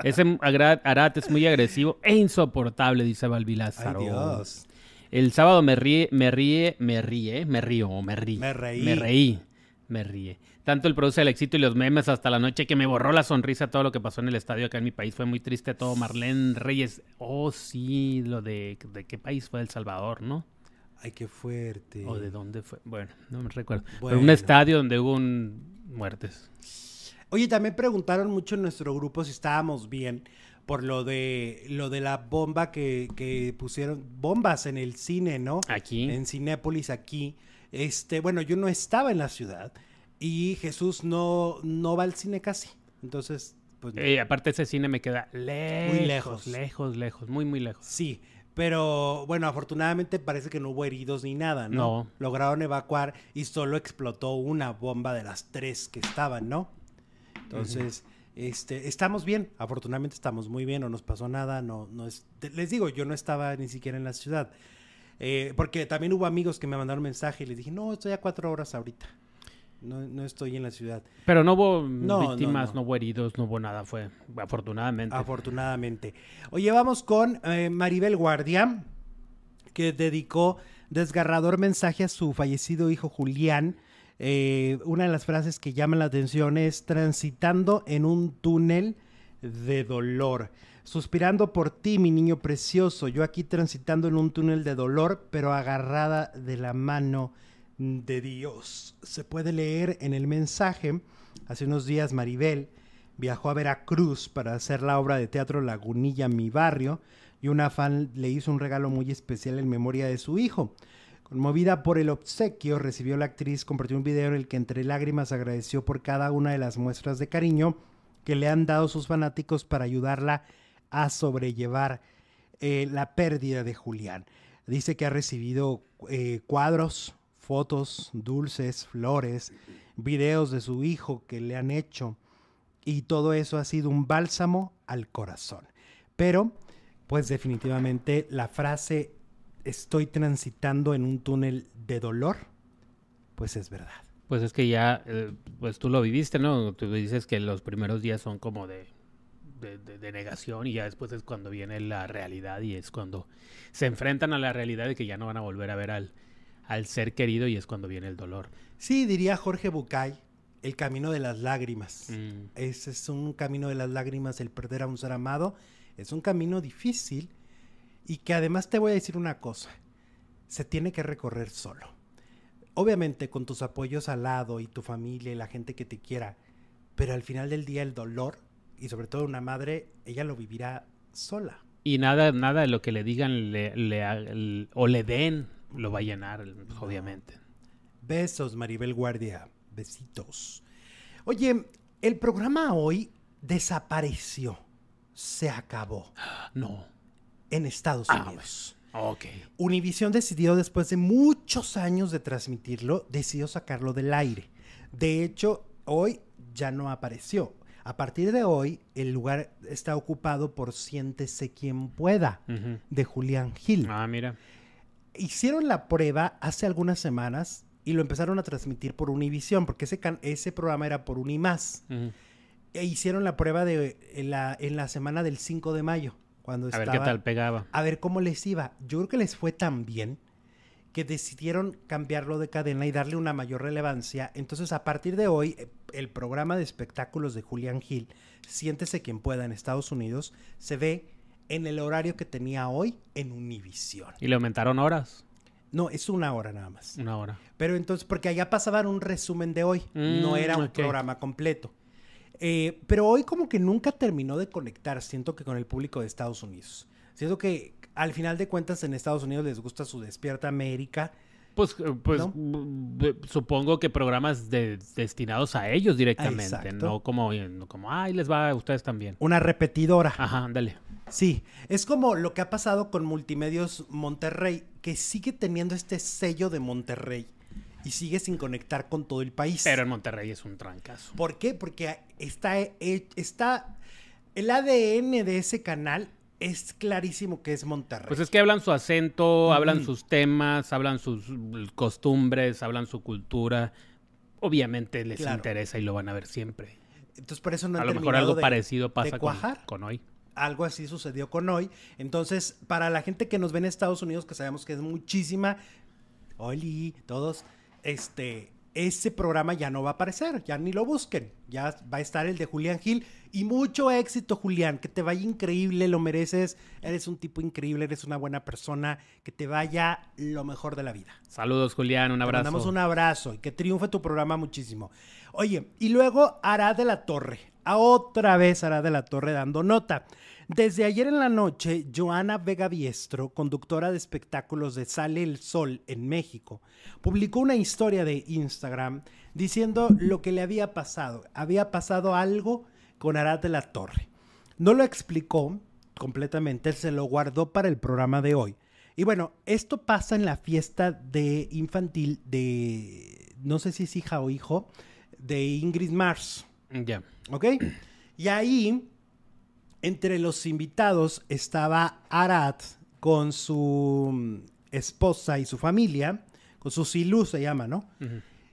Ese Arat es muy agresivo e insoportable, dice Balbilázaro. Ay, Dios. El sábado me ríe, me ríe, me ríe, me río, me ríe. Me reí. Me reí, me ríe. Tanto el produce el éxito y los memes hasta la noche que me borró la sonrisa todo lo que pasó en el estadio acá en mi país. Fue muy triste todo. Marlene Reyes. Oh, sí, lo de, de qué país fue El Salvador, ¿no? Ay, qué fuerte. ¿O de dónde fue? Bueno, no me recuerdo. Pero un estadio donde hubo muertes. Oye, también preguntaron mucho en nuestro grupo si estábamos bien por lo de lo de la bomba que, que pusieron bombas en el cine, ¿no? Aquí. En Cinépolis aquí. Este, bueno, yo no estaba en la ciudad, y Jesús no, no va al cine casi. Entonces, pues. Eh, aparte, ese cine me queda lejos. Muy lejos. Lejos, lejos, muy, muy lejos. Sí. Pero bueno, afortunadamente parece que no hubo heridos ni nada, ¿no? No. Lograron evacuar y solo explotó una bomba de las tres que estaban, ¿no? Entonces, este, estamos bien. Afortunadamente estamos muy bien, no nos pasó nada. No, no es, les digo, yo no estaba ni siquiera en la ciudad. Eh, porque también hubo amigos que me mandaron mensaje y les dije, no, estoy a cuatro horas ahorita. No, estoy en la ciudad. Pero no hubo víctimas, no, hubo heridos, no hubo nada, fue afortunadamente. Afortunadamente. Oye, vamos con eh, Maribel Guardia, que dedicó desgarrador mensaje a su fallecido hijo Julián. Eh, una de las frases que llama la atención es transitando en un túnel de dolor. Suspirando por ti, mi niño precioso, yo aquí transitando en un túnel de dolor, pero agarrada de la mano de Dios. Se puede leer en el mensaje. Hace unos días Maribel viajó a Veracruz para hacer la obra de teatro Lagunilla Mi Barrio y una fan le hizo un regalo muy especial en memoria de su hijo. Conmovida por el obsequio, recibió la actriz, compartió un video en el que entre lágrimas agradeció por cada una de las muestras de cariño que le han dado sus fanáticos para ayudarla a sobrellevar eh, la pérdida de Julián. Dice que ha recibido eh, cuadros, fotos, dulces, flores, videos de su hijo que le han hecho y todo eso ha sido un bálsamo al corazón. Pero, pues definitivamente la frase estoy transitando en un túnel de dolor, pues es verdad. Pues es que ya, eh, pues tú lo viviste, ¿no? Tú dices que los primeros días son como de, de, negación y ya después es cuando viene la realidad y es cuando se enfrentan a la realidad de que ya no van a volver a ver al, al ser querido y es cuando viene el dolor. Sí, diría Jorge Bucay, el camino de las lágrimas. Mm. Ese es un camino de las lágrimas, el perder a un ser amado. Es un camino difícil y que además te voy a decir una cosa, se tiene que recorrer solo. Obviamente con tus apoyos al lado y tu familia y la gente que te quiera, pero al final del día el dolor y sobre todo una madre, ella lo vivirá sola. Y nada, nada de lo que le digan le, o le den lo va a llenar, obviamente. Besos, Maribel Guardia. Besitos. Oye, el programa hoy desapareció. Se acabó. No. En Estados ah, Unidos. ok. Univision decidió, después de muchos años de transmitirlo, decidió sacarlo del aire. De hecho, hoy ya no apareció. A partir de hoy, el lugar está ocupado por Siéntese quien pueda, de Julián Gil. Ah, mira hicieron la prueba hace algunas semanas y lo empezaron a transmitir por Univision, porque ese, ese programa era por Unimás. E hicieron la prueba de, en, la, en la semana del 5 de mayo. Cuando a ver qué tal pegaba. A ver cómo les iba. Yo creo que les fue tan bien que decidieron cambiarlo de cadena y darle una mayor relevancia. Entonces, a partir de hoy, eh, el programa de espectáculos de Julián Gil, Siéntese quien pueda en Estados Unidos, se ve en el horario que tenía hoy en Univisión. ¿Y le aumentaron horas? No, es una hora nada más. Una hora. Pero entonces, porque allá pasaban un resumen de hoy, no mm, era un programa completo. Eh, pero hoy como que nunca terminó de conectar, siento que con el público de Estados Unidos. Siento que al final de cuentas en Estados Unidos les gusta su Despierta América. Pues, eh, pues supongo que programas destinados a ellos directamente, no como, como, ay, les va a ustedes también. Una repetidora. Ajá, dale. Sí, es como lo que ha pasado con Multimedios Monterrey, que sigue teniendo este sello de Monterrey y sigue sin conectar con todo el país. Pero en Monterrey es un trancazo. ¿Por qué? Porque está, está el ADN de ese canal es clarísimo que es Monterrey. Pues es que hablan su acento, hablan sus temas, hablan sus costumbres, hablan su cultura. Obviamente les interesa y lo van a ver siempre. Entonces por eso no A lo mejor algo parecido pasa con, con, hoy. Algo así sucedió con hoy. Entonces, para la gente que nos ve en Estados Unidos, que sabemos que es muchísima, Oli, todos, este, ese programa ya no va a aparecer, ya ni lo busquen, ya va a estar el de Julián Gil y mucho éxito Julián, que te vaya increíble, lo mereces, eres un tipo increíble, eres una buena persona, que te vaya lo mejor de la vida. Saludos Julián, un abrazo. Te mandamos un abrazo y que triunfe tu programa muchísimo. Oye, y luego Arad de la Torre, a otra vez Arad de la Torre dando nota. Desde ayer en la noche, Joana Vega Biestro, conductora de espectáculos de Sale el Sol en México, publicó una historia de Instagram diciendo lo que le había pasado. Había pasado algo con Arad de la Torre. No lo explicó completamente, se lo guardó para el programa de hoy. Y bueno, esto pasa en la fiesta de infantil de, no sé si es hija o hijo, de Ingrid Mars. Ya. ¿Ok? Y ahí entre los invitados estaba Arad con su mm, esposa y su familia, con su Silu se llama, ¿no?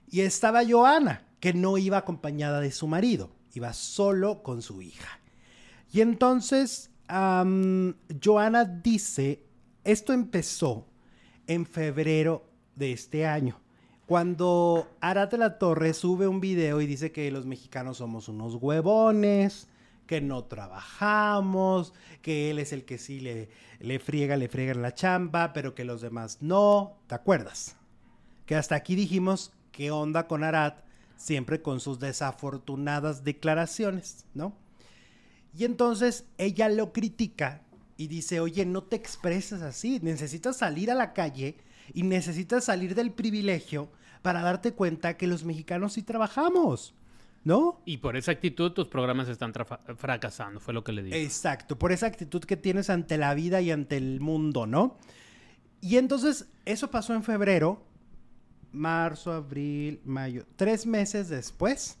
Y estaba Joana, que no iba acompañada de su marido, iba solo con su hija. Y entonces Joana dice, esto empezó en febrero de este año, cuando Arad de la Torre sube un video y dice que los mexicanos somos unos huevones, que no trabajamos, que él es el que sí le, le friega, le friega en la chamba, pero que los demás no. ¿Te acuerdas? Que hasta aquí dijimos qué onda con Arad, siempre con sus desafortunadas declaraciones, ¿no? Y entonces ella lo critica y dice, oye, no te expreses así, necesitas salir a la calle y necesitas salir del privilegio para darte cuenta que los mexicanos sí trabajamos. ¿No? Y por esa actitud tus programas están fracasando, fue lo que le dije. Exacto, por esa actitud que tienes ante la vida y ante el mundo, ¿no? Y entonces eso pasó en febrero, marzo, abril, mayo, tres meses después,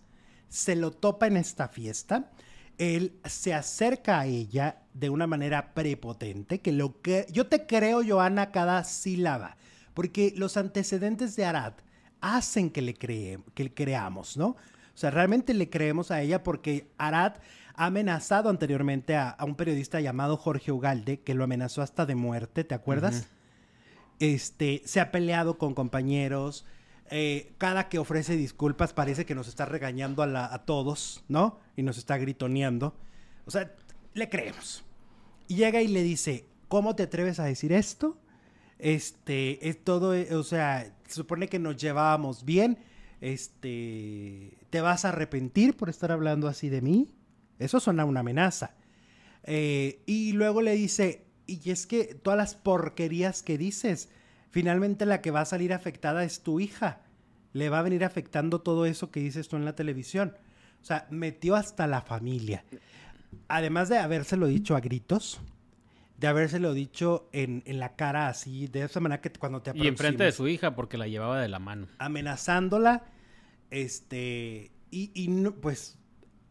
se lo topa en esta fiesta. Él se acerca a ella de una manera prepotente, que lo que yo te creo, Joana, cada sílaba, porque los antecedentes de Arad hacen que le, que le creamos, ¿no? O sea, realmente le creemos a ella porque Arad ha amenazado anteriormente a, un periodista llamado Jorge Ugalde, que lo amenazó hasta de muerte, ¿te acuerdas? Este, se ha peleado con compañeros. Eh, cada que ofrece disculpas parece que nos está regañando a, todos, ¿no? Y nos está gritoneando. O sea, le creemos. Y llega y le dice, ¿cómo te atreves a decir esto? Este, es todo, o sea, se supone que nos llevábamos bien este, ¿te vas a arrepentir por estar hablando así de mí? Eso suena una amenaza. Eh, y luego le dice, y es que todas las porquerías que dices, finalmente la que va a salir afectada es tu hija. Le va a venir afectando todo eso que dices tú en la televisión. O sea, metió hasta la familia. Además de habérselo dicho a gritos, de habérselo dicho en, la cara así, de esa manera que cuando te Y enfrente de su hija, porque la llevaba de la mano. Amenazándola este, y, pues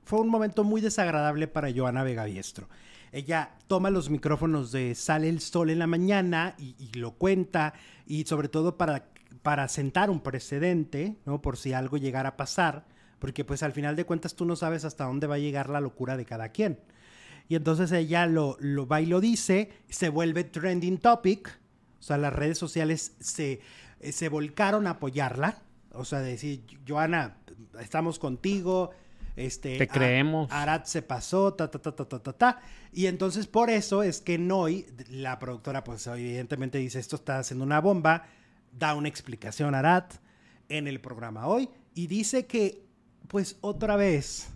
fue un momento muy desagradable para Joana Vega Biestro. Ella toma los micrófonos de Sale el Sol en la mañana y, lo cuenta, y sobre todo para, para sentar un precedente, ¿no? Por si algo llegara a pasar, porque pues al final de cuentas tú no sabes hasta dónde va a llegar la locura de cada quien. Y entonces ella lo, lo va y lo dice, se vuelve trending topic, o sea, las redes sociales se, se volcaron a apoyarla, o sea, decir, Joana, estamos contigo, Este, Te creemos. Arad se pasó, ta, ta, ta, ta, ta, ta, ta. Y entonces por eso es que Noy, la productora, pues evidentemente dice, esto está haciendo una bomba, da una explicación a Arad en el programa hoy y dice que, pues otra vez,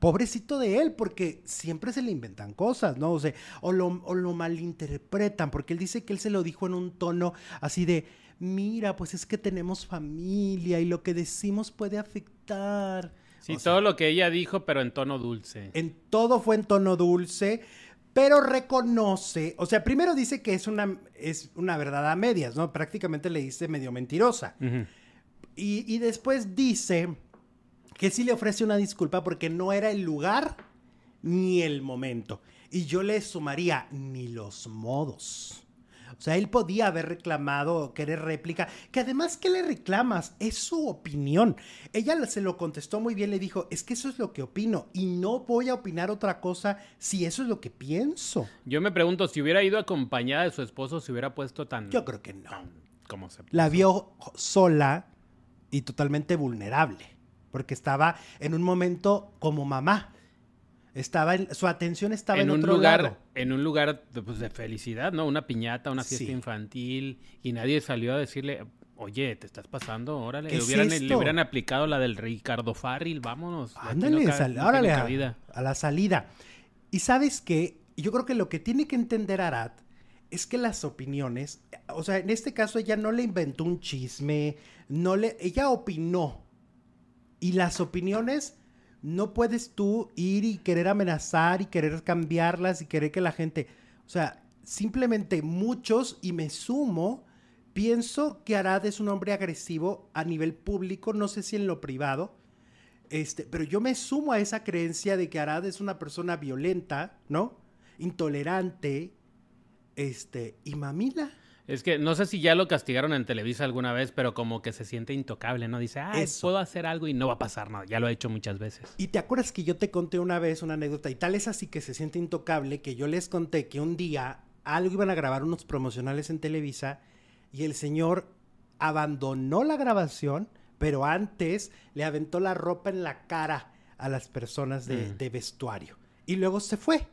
pobrecito de él, porque siempre se le inventan cosas, ¿no? O sea, o lo, o lo malinterpretan, porque él dice que él se lo dijo en un tono así de, mira, pues es que tenemos familia y lo que decimos puede afectar. Sí, todo lo que ella dijo, pero en tono dulce. En todo fue en tono dulce, pero reconoce, o sea, primero dice que es una, es una verdad a medias, ¿no? Prácticamente le dice medio mentirosa. y, y después dice que sí le ofrece una disculpa porque no era el lugar ni el momento. Y yo le sumaría ni los modos. O sea, él podía haber reclamado, querer réplica, que además, ¿qué le reclamas? Es su opinión. Ella se lo contestó muy bien, le dijo, es que eso es lo que opino y no voy a opinar otra cosa si eso es lo que pienso. Yo me pregunto, si hubiera ido acompañada de su esposo, se hubiera puesto tan... Yo creo que no. ¿Cómo se La vio sola y totalmente vulnerable, porque estaba en un momento como mamá. Estaba en, su atención estaba en, un otro lugar, lado. En un lugar pues, de felicidad, ¿no? Una piñata, una fiesta infantil, y nadie salió a decirle, oye, te estás pasando, órale. Le hubieran, le hubieran, aplicado la del Ricardo Farril, vámonos. Ándale, órale, a, a, la salida. Y sabes qué, yo creo que lo que tiene que entender Arad es que las opiniones, o sea, en este caso ella no le inventó un chisme, no le, ella opinó. Y las opiniones no puedes tú ir y querer amenazar y querer cambiarlas y querer que la gente, o sea, simplemente muchos, y me sumo, pienso que Arad es un hombre agresivo a nivel público, no sé si en lo privado, este, pero yo me sumo a esa creencia de que Arad es una persona violenta, ¿no? Intolerante, este, y mamila. Es que no sé si ya lo castigaron en Televisa alguna vez, pero como que se siente intocable, ¿no? Dice, ah, puedo hacer algo y no va a pasar nada. Ya lo ha hecho muchas veces. Y te acuerdas que yo te conté una vez una anécdota, y tal es así que se siente intocable, que yo les conté que un día algo iban a grabar unos promocionales en Televisa y el señor abandonó la grabación, pero antes le aventó la ropa en la cara a las personas de, mm. de vestuario. Y luego se fue.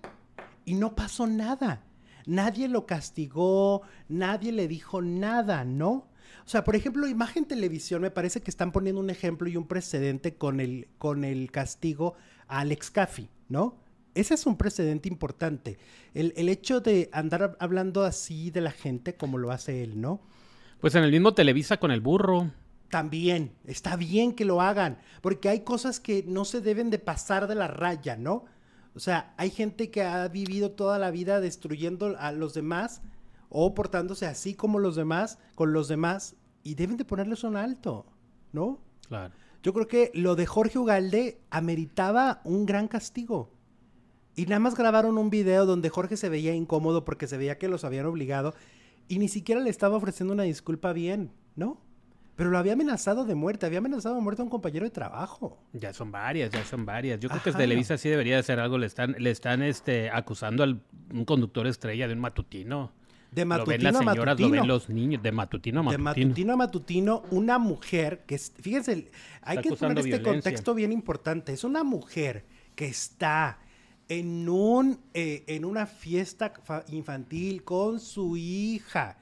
Y no pasó nada nadie lo castigó, nadie le dijo nada, ¿no? O sea, por ejemplo, Imagen Televisión me parece que están poniendo un ejemplo y un precedente con el, con el castigo a Alex Caffi, ¿no? Ese es un precedente importante. El, el, hecho de andar hablando así de la gente como lo hace él, ¿no? Pues en el mismo Televisa con el burro. También, está bien que lo hagan, porque hay cosas que no se deben de pasar de la raya, ¿no? O sea, hay gente que ha vivido toda la vida destruyendo a los demás o portándose así como los demás, con los demás, y deben de ponerles un alto, ¿no? Claro. Yo creo que lo de Jorge Ugalde ameritaba un gran castigo. Y nada más grabaron un video donde Jorge se veía incómodo porque se veía que los habían obligado y ni siquiera le estaba ofreciendo una disculpa bien, ¿no? Pero lo había amenazado de muerte, había amenazado de muerte a un compañero de trabajo. Ya son varias, ya son varias. Yo creo que Televisa sí debería hacer algo. Le están, le están este, acusando a un conductor estrella de un matutino. De matutino lo ven las señoras, lo ven los niños, de matutino a matutino. De matutino a matutino, una mujer que, fíjense, hay que poner este contexto bien importante. Es una mujer que está en, un, eh, en una fiesta infantil con su hija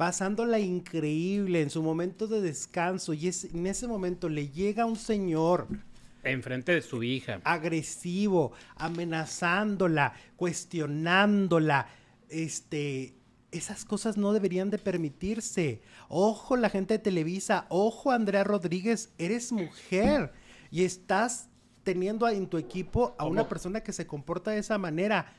pasándola increíble en su momento de descanso y es, en ese momento le llega un señor Enfrente de su hija. Agresivo, amenazándola, cuestionándola. Este, esas cosas no deberían de permitirse. Ojo la gente de Televisa, ojo Andrea Rodríguez, eres mujer y estás teniendo en tu equipo a una persona que se comporta de esa manera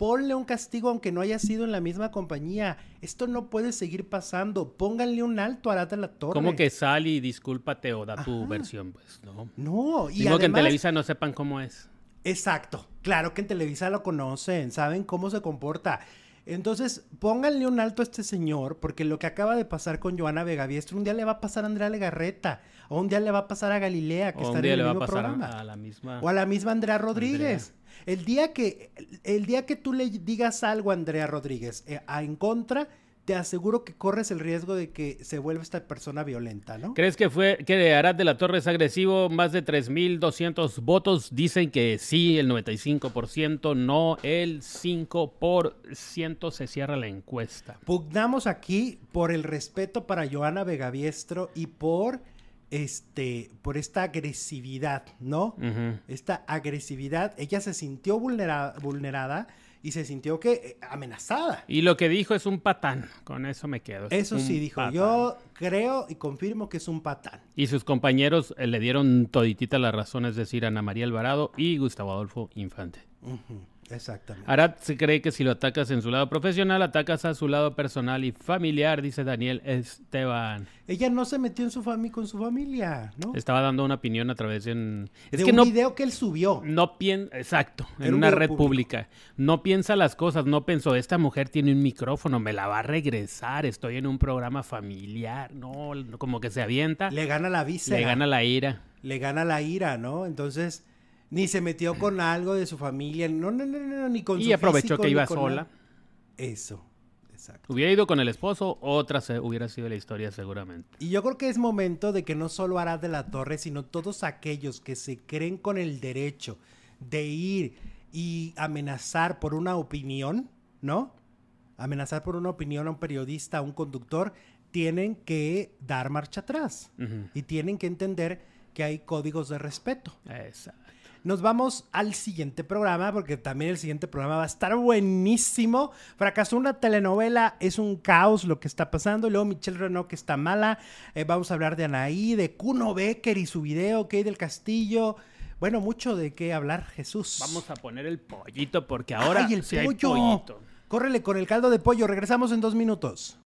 ponle un castigo aunque no haya sido en la misma compañía. Esto no puede seguir pasando. Pónganle un alto a Arata la Torre. ¿Cómo que sal y discúlpate o da tu versión? Pues no. No, y Digo que en Televisa no sepan cómo es. Exacto. Claro que en Televisa lo conocen, saben cómo se comporta. Entonces, pónganle un alto a este señor, porque lo que acaba de pasar con Joana Vegaviestro, un día le va a pasar a Andrea Legarreta, o un día le va a pasar a Galilea, que está en el mismo programa. A la misma... O a la misma Andrea Rodríguez. El día que, el día que tú le digas algo a Andrea Rodríguez eh, en contra, te aseguro que corres el riesgo de que se vuelva esta persona violenta, ¿no? ¿Crees que fue que Arad de la Torre es agresivo? Más de 3.200 votos dicen que sí, el 95%, no, el 5% se cierra la encuesta. Pugnamos aquí por el respeto para Joana Vegaviestro y por este, por esta agresividad, ¿no? Esta agresividad, ella se sintió vulnerada y se sintió que eh, amenazada. Y lo que dijo es un patán, con eso me quedo. Eso sí dijo, yo creo y confirmo que es un patán. Y sus compañeros eh, le dieron toditita la razón, es decir, Ana María Alvarado y Gustavo Adolfo Infante. Exactamente. Arad se cree que si lo atacas en su lado profesional, atacas a su lado personal y familiar, dice Daniel Esteban. Ella no se metió en su con su familia, ¿no? Estaba dando una opinión a través de, un, es que un video que él subió. No piensa, exacto, en una red pública. No piensa las cosas, no pensó, esta mujer tiene un micrófono, me la va a regresar, estoy en un programa familiar, no, como que se avienta. Le gana la visa. Le gana la ira. Le gana la ira, ¿no? Entonces ni se metió con algo de su familia, no, no, no, no ni con y su aprovechó que iba sola. Eso, exacto. Hubiera ido con el esposo, otra se, hubiera sido la historia seguramente. Y yo creo que es momento de que no solo Arad de la Torre, sino todos aquellos que se creen con el derecho de ir y amenazar por una opinión, ¿no? Amenazar por una opinión a un periodista, a un conductor, tienen que dar marcha atrás. Y tienen que entender que hay códigos de respeto. Exacto. Nos vamos al siguiente programa, porque también el siguiente programa va a estar buenísimo. Fracasó una telenovela, es un caos lo que está pasando. Luego Michelle Renault, que está mala. Eh, vamos a hablar de Anaí, de Kuno Becker y su video, hay del Castillo. Bueno, mucho de qué hablar, Jesús. Vamos a poner el pollito, porque ahora ¡Ay, el pollo! Córrele con el caldo de pollo. Regresamos en dos minutos.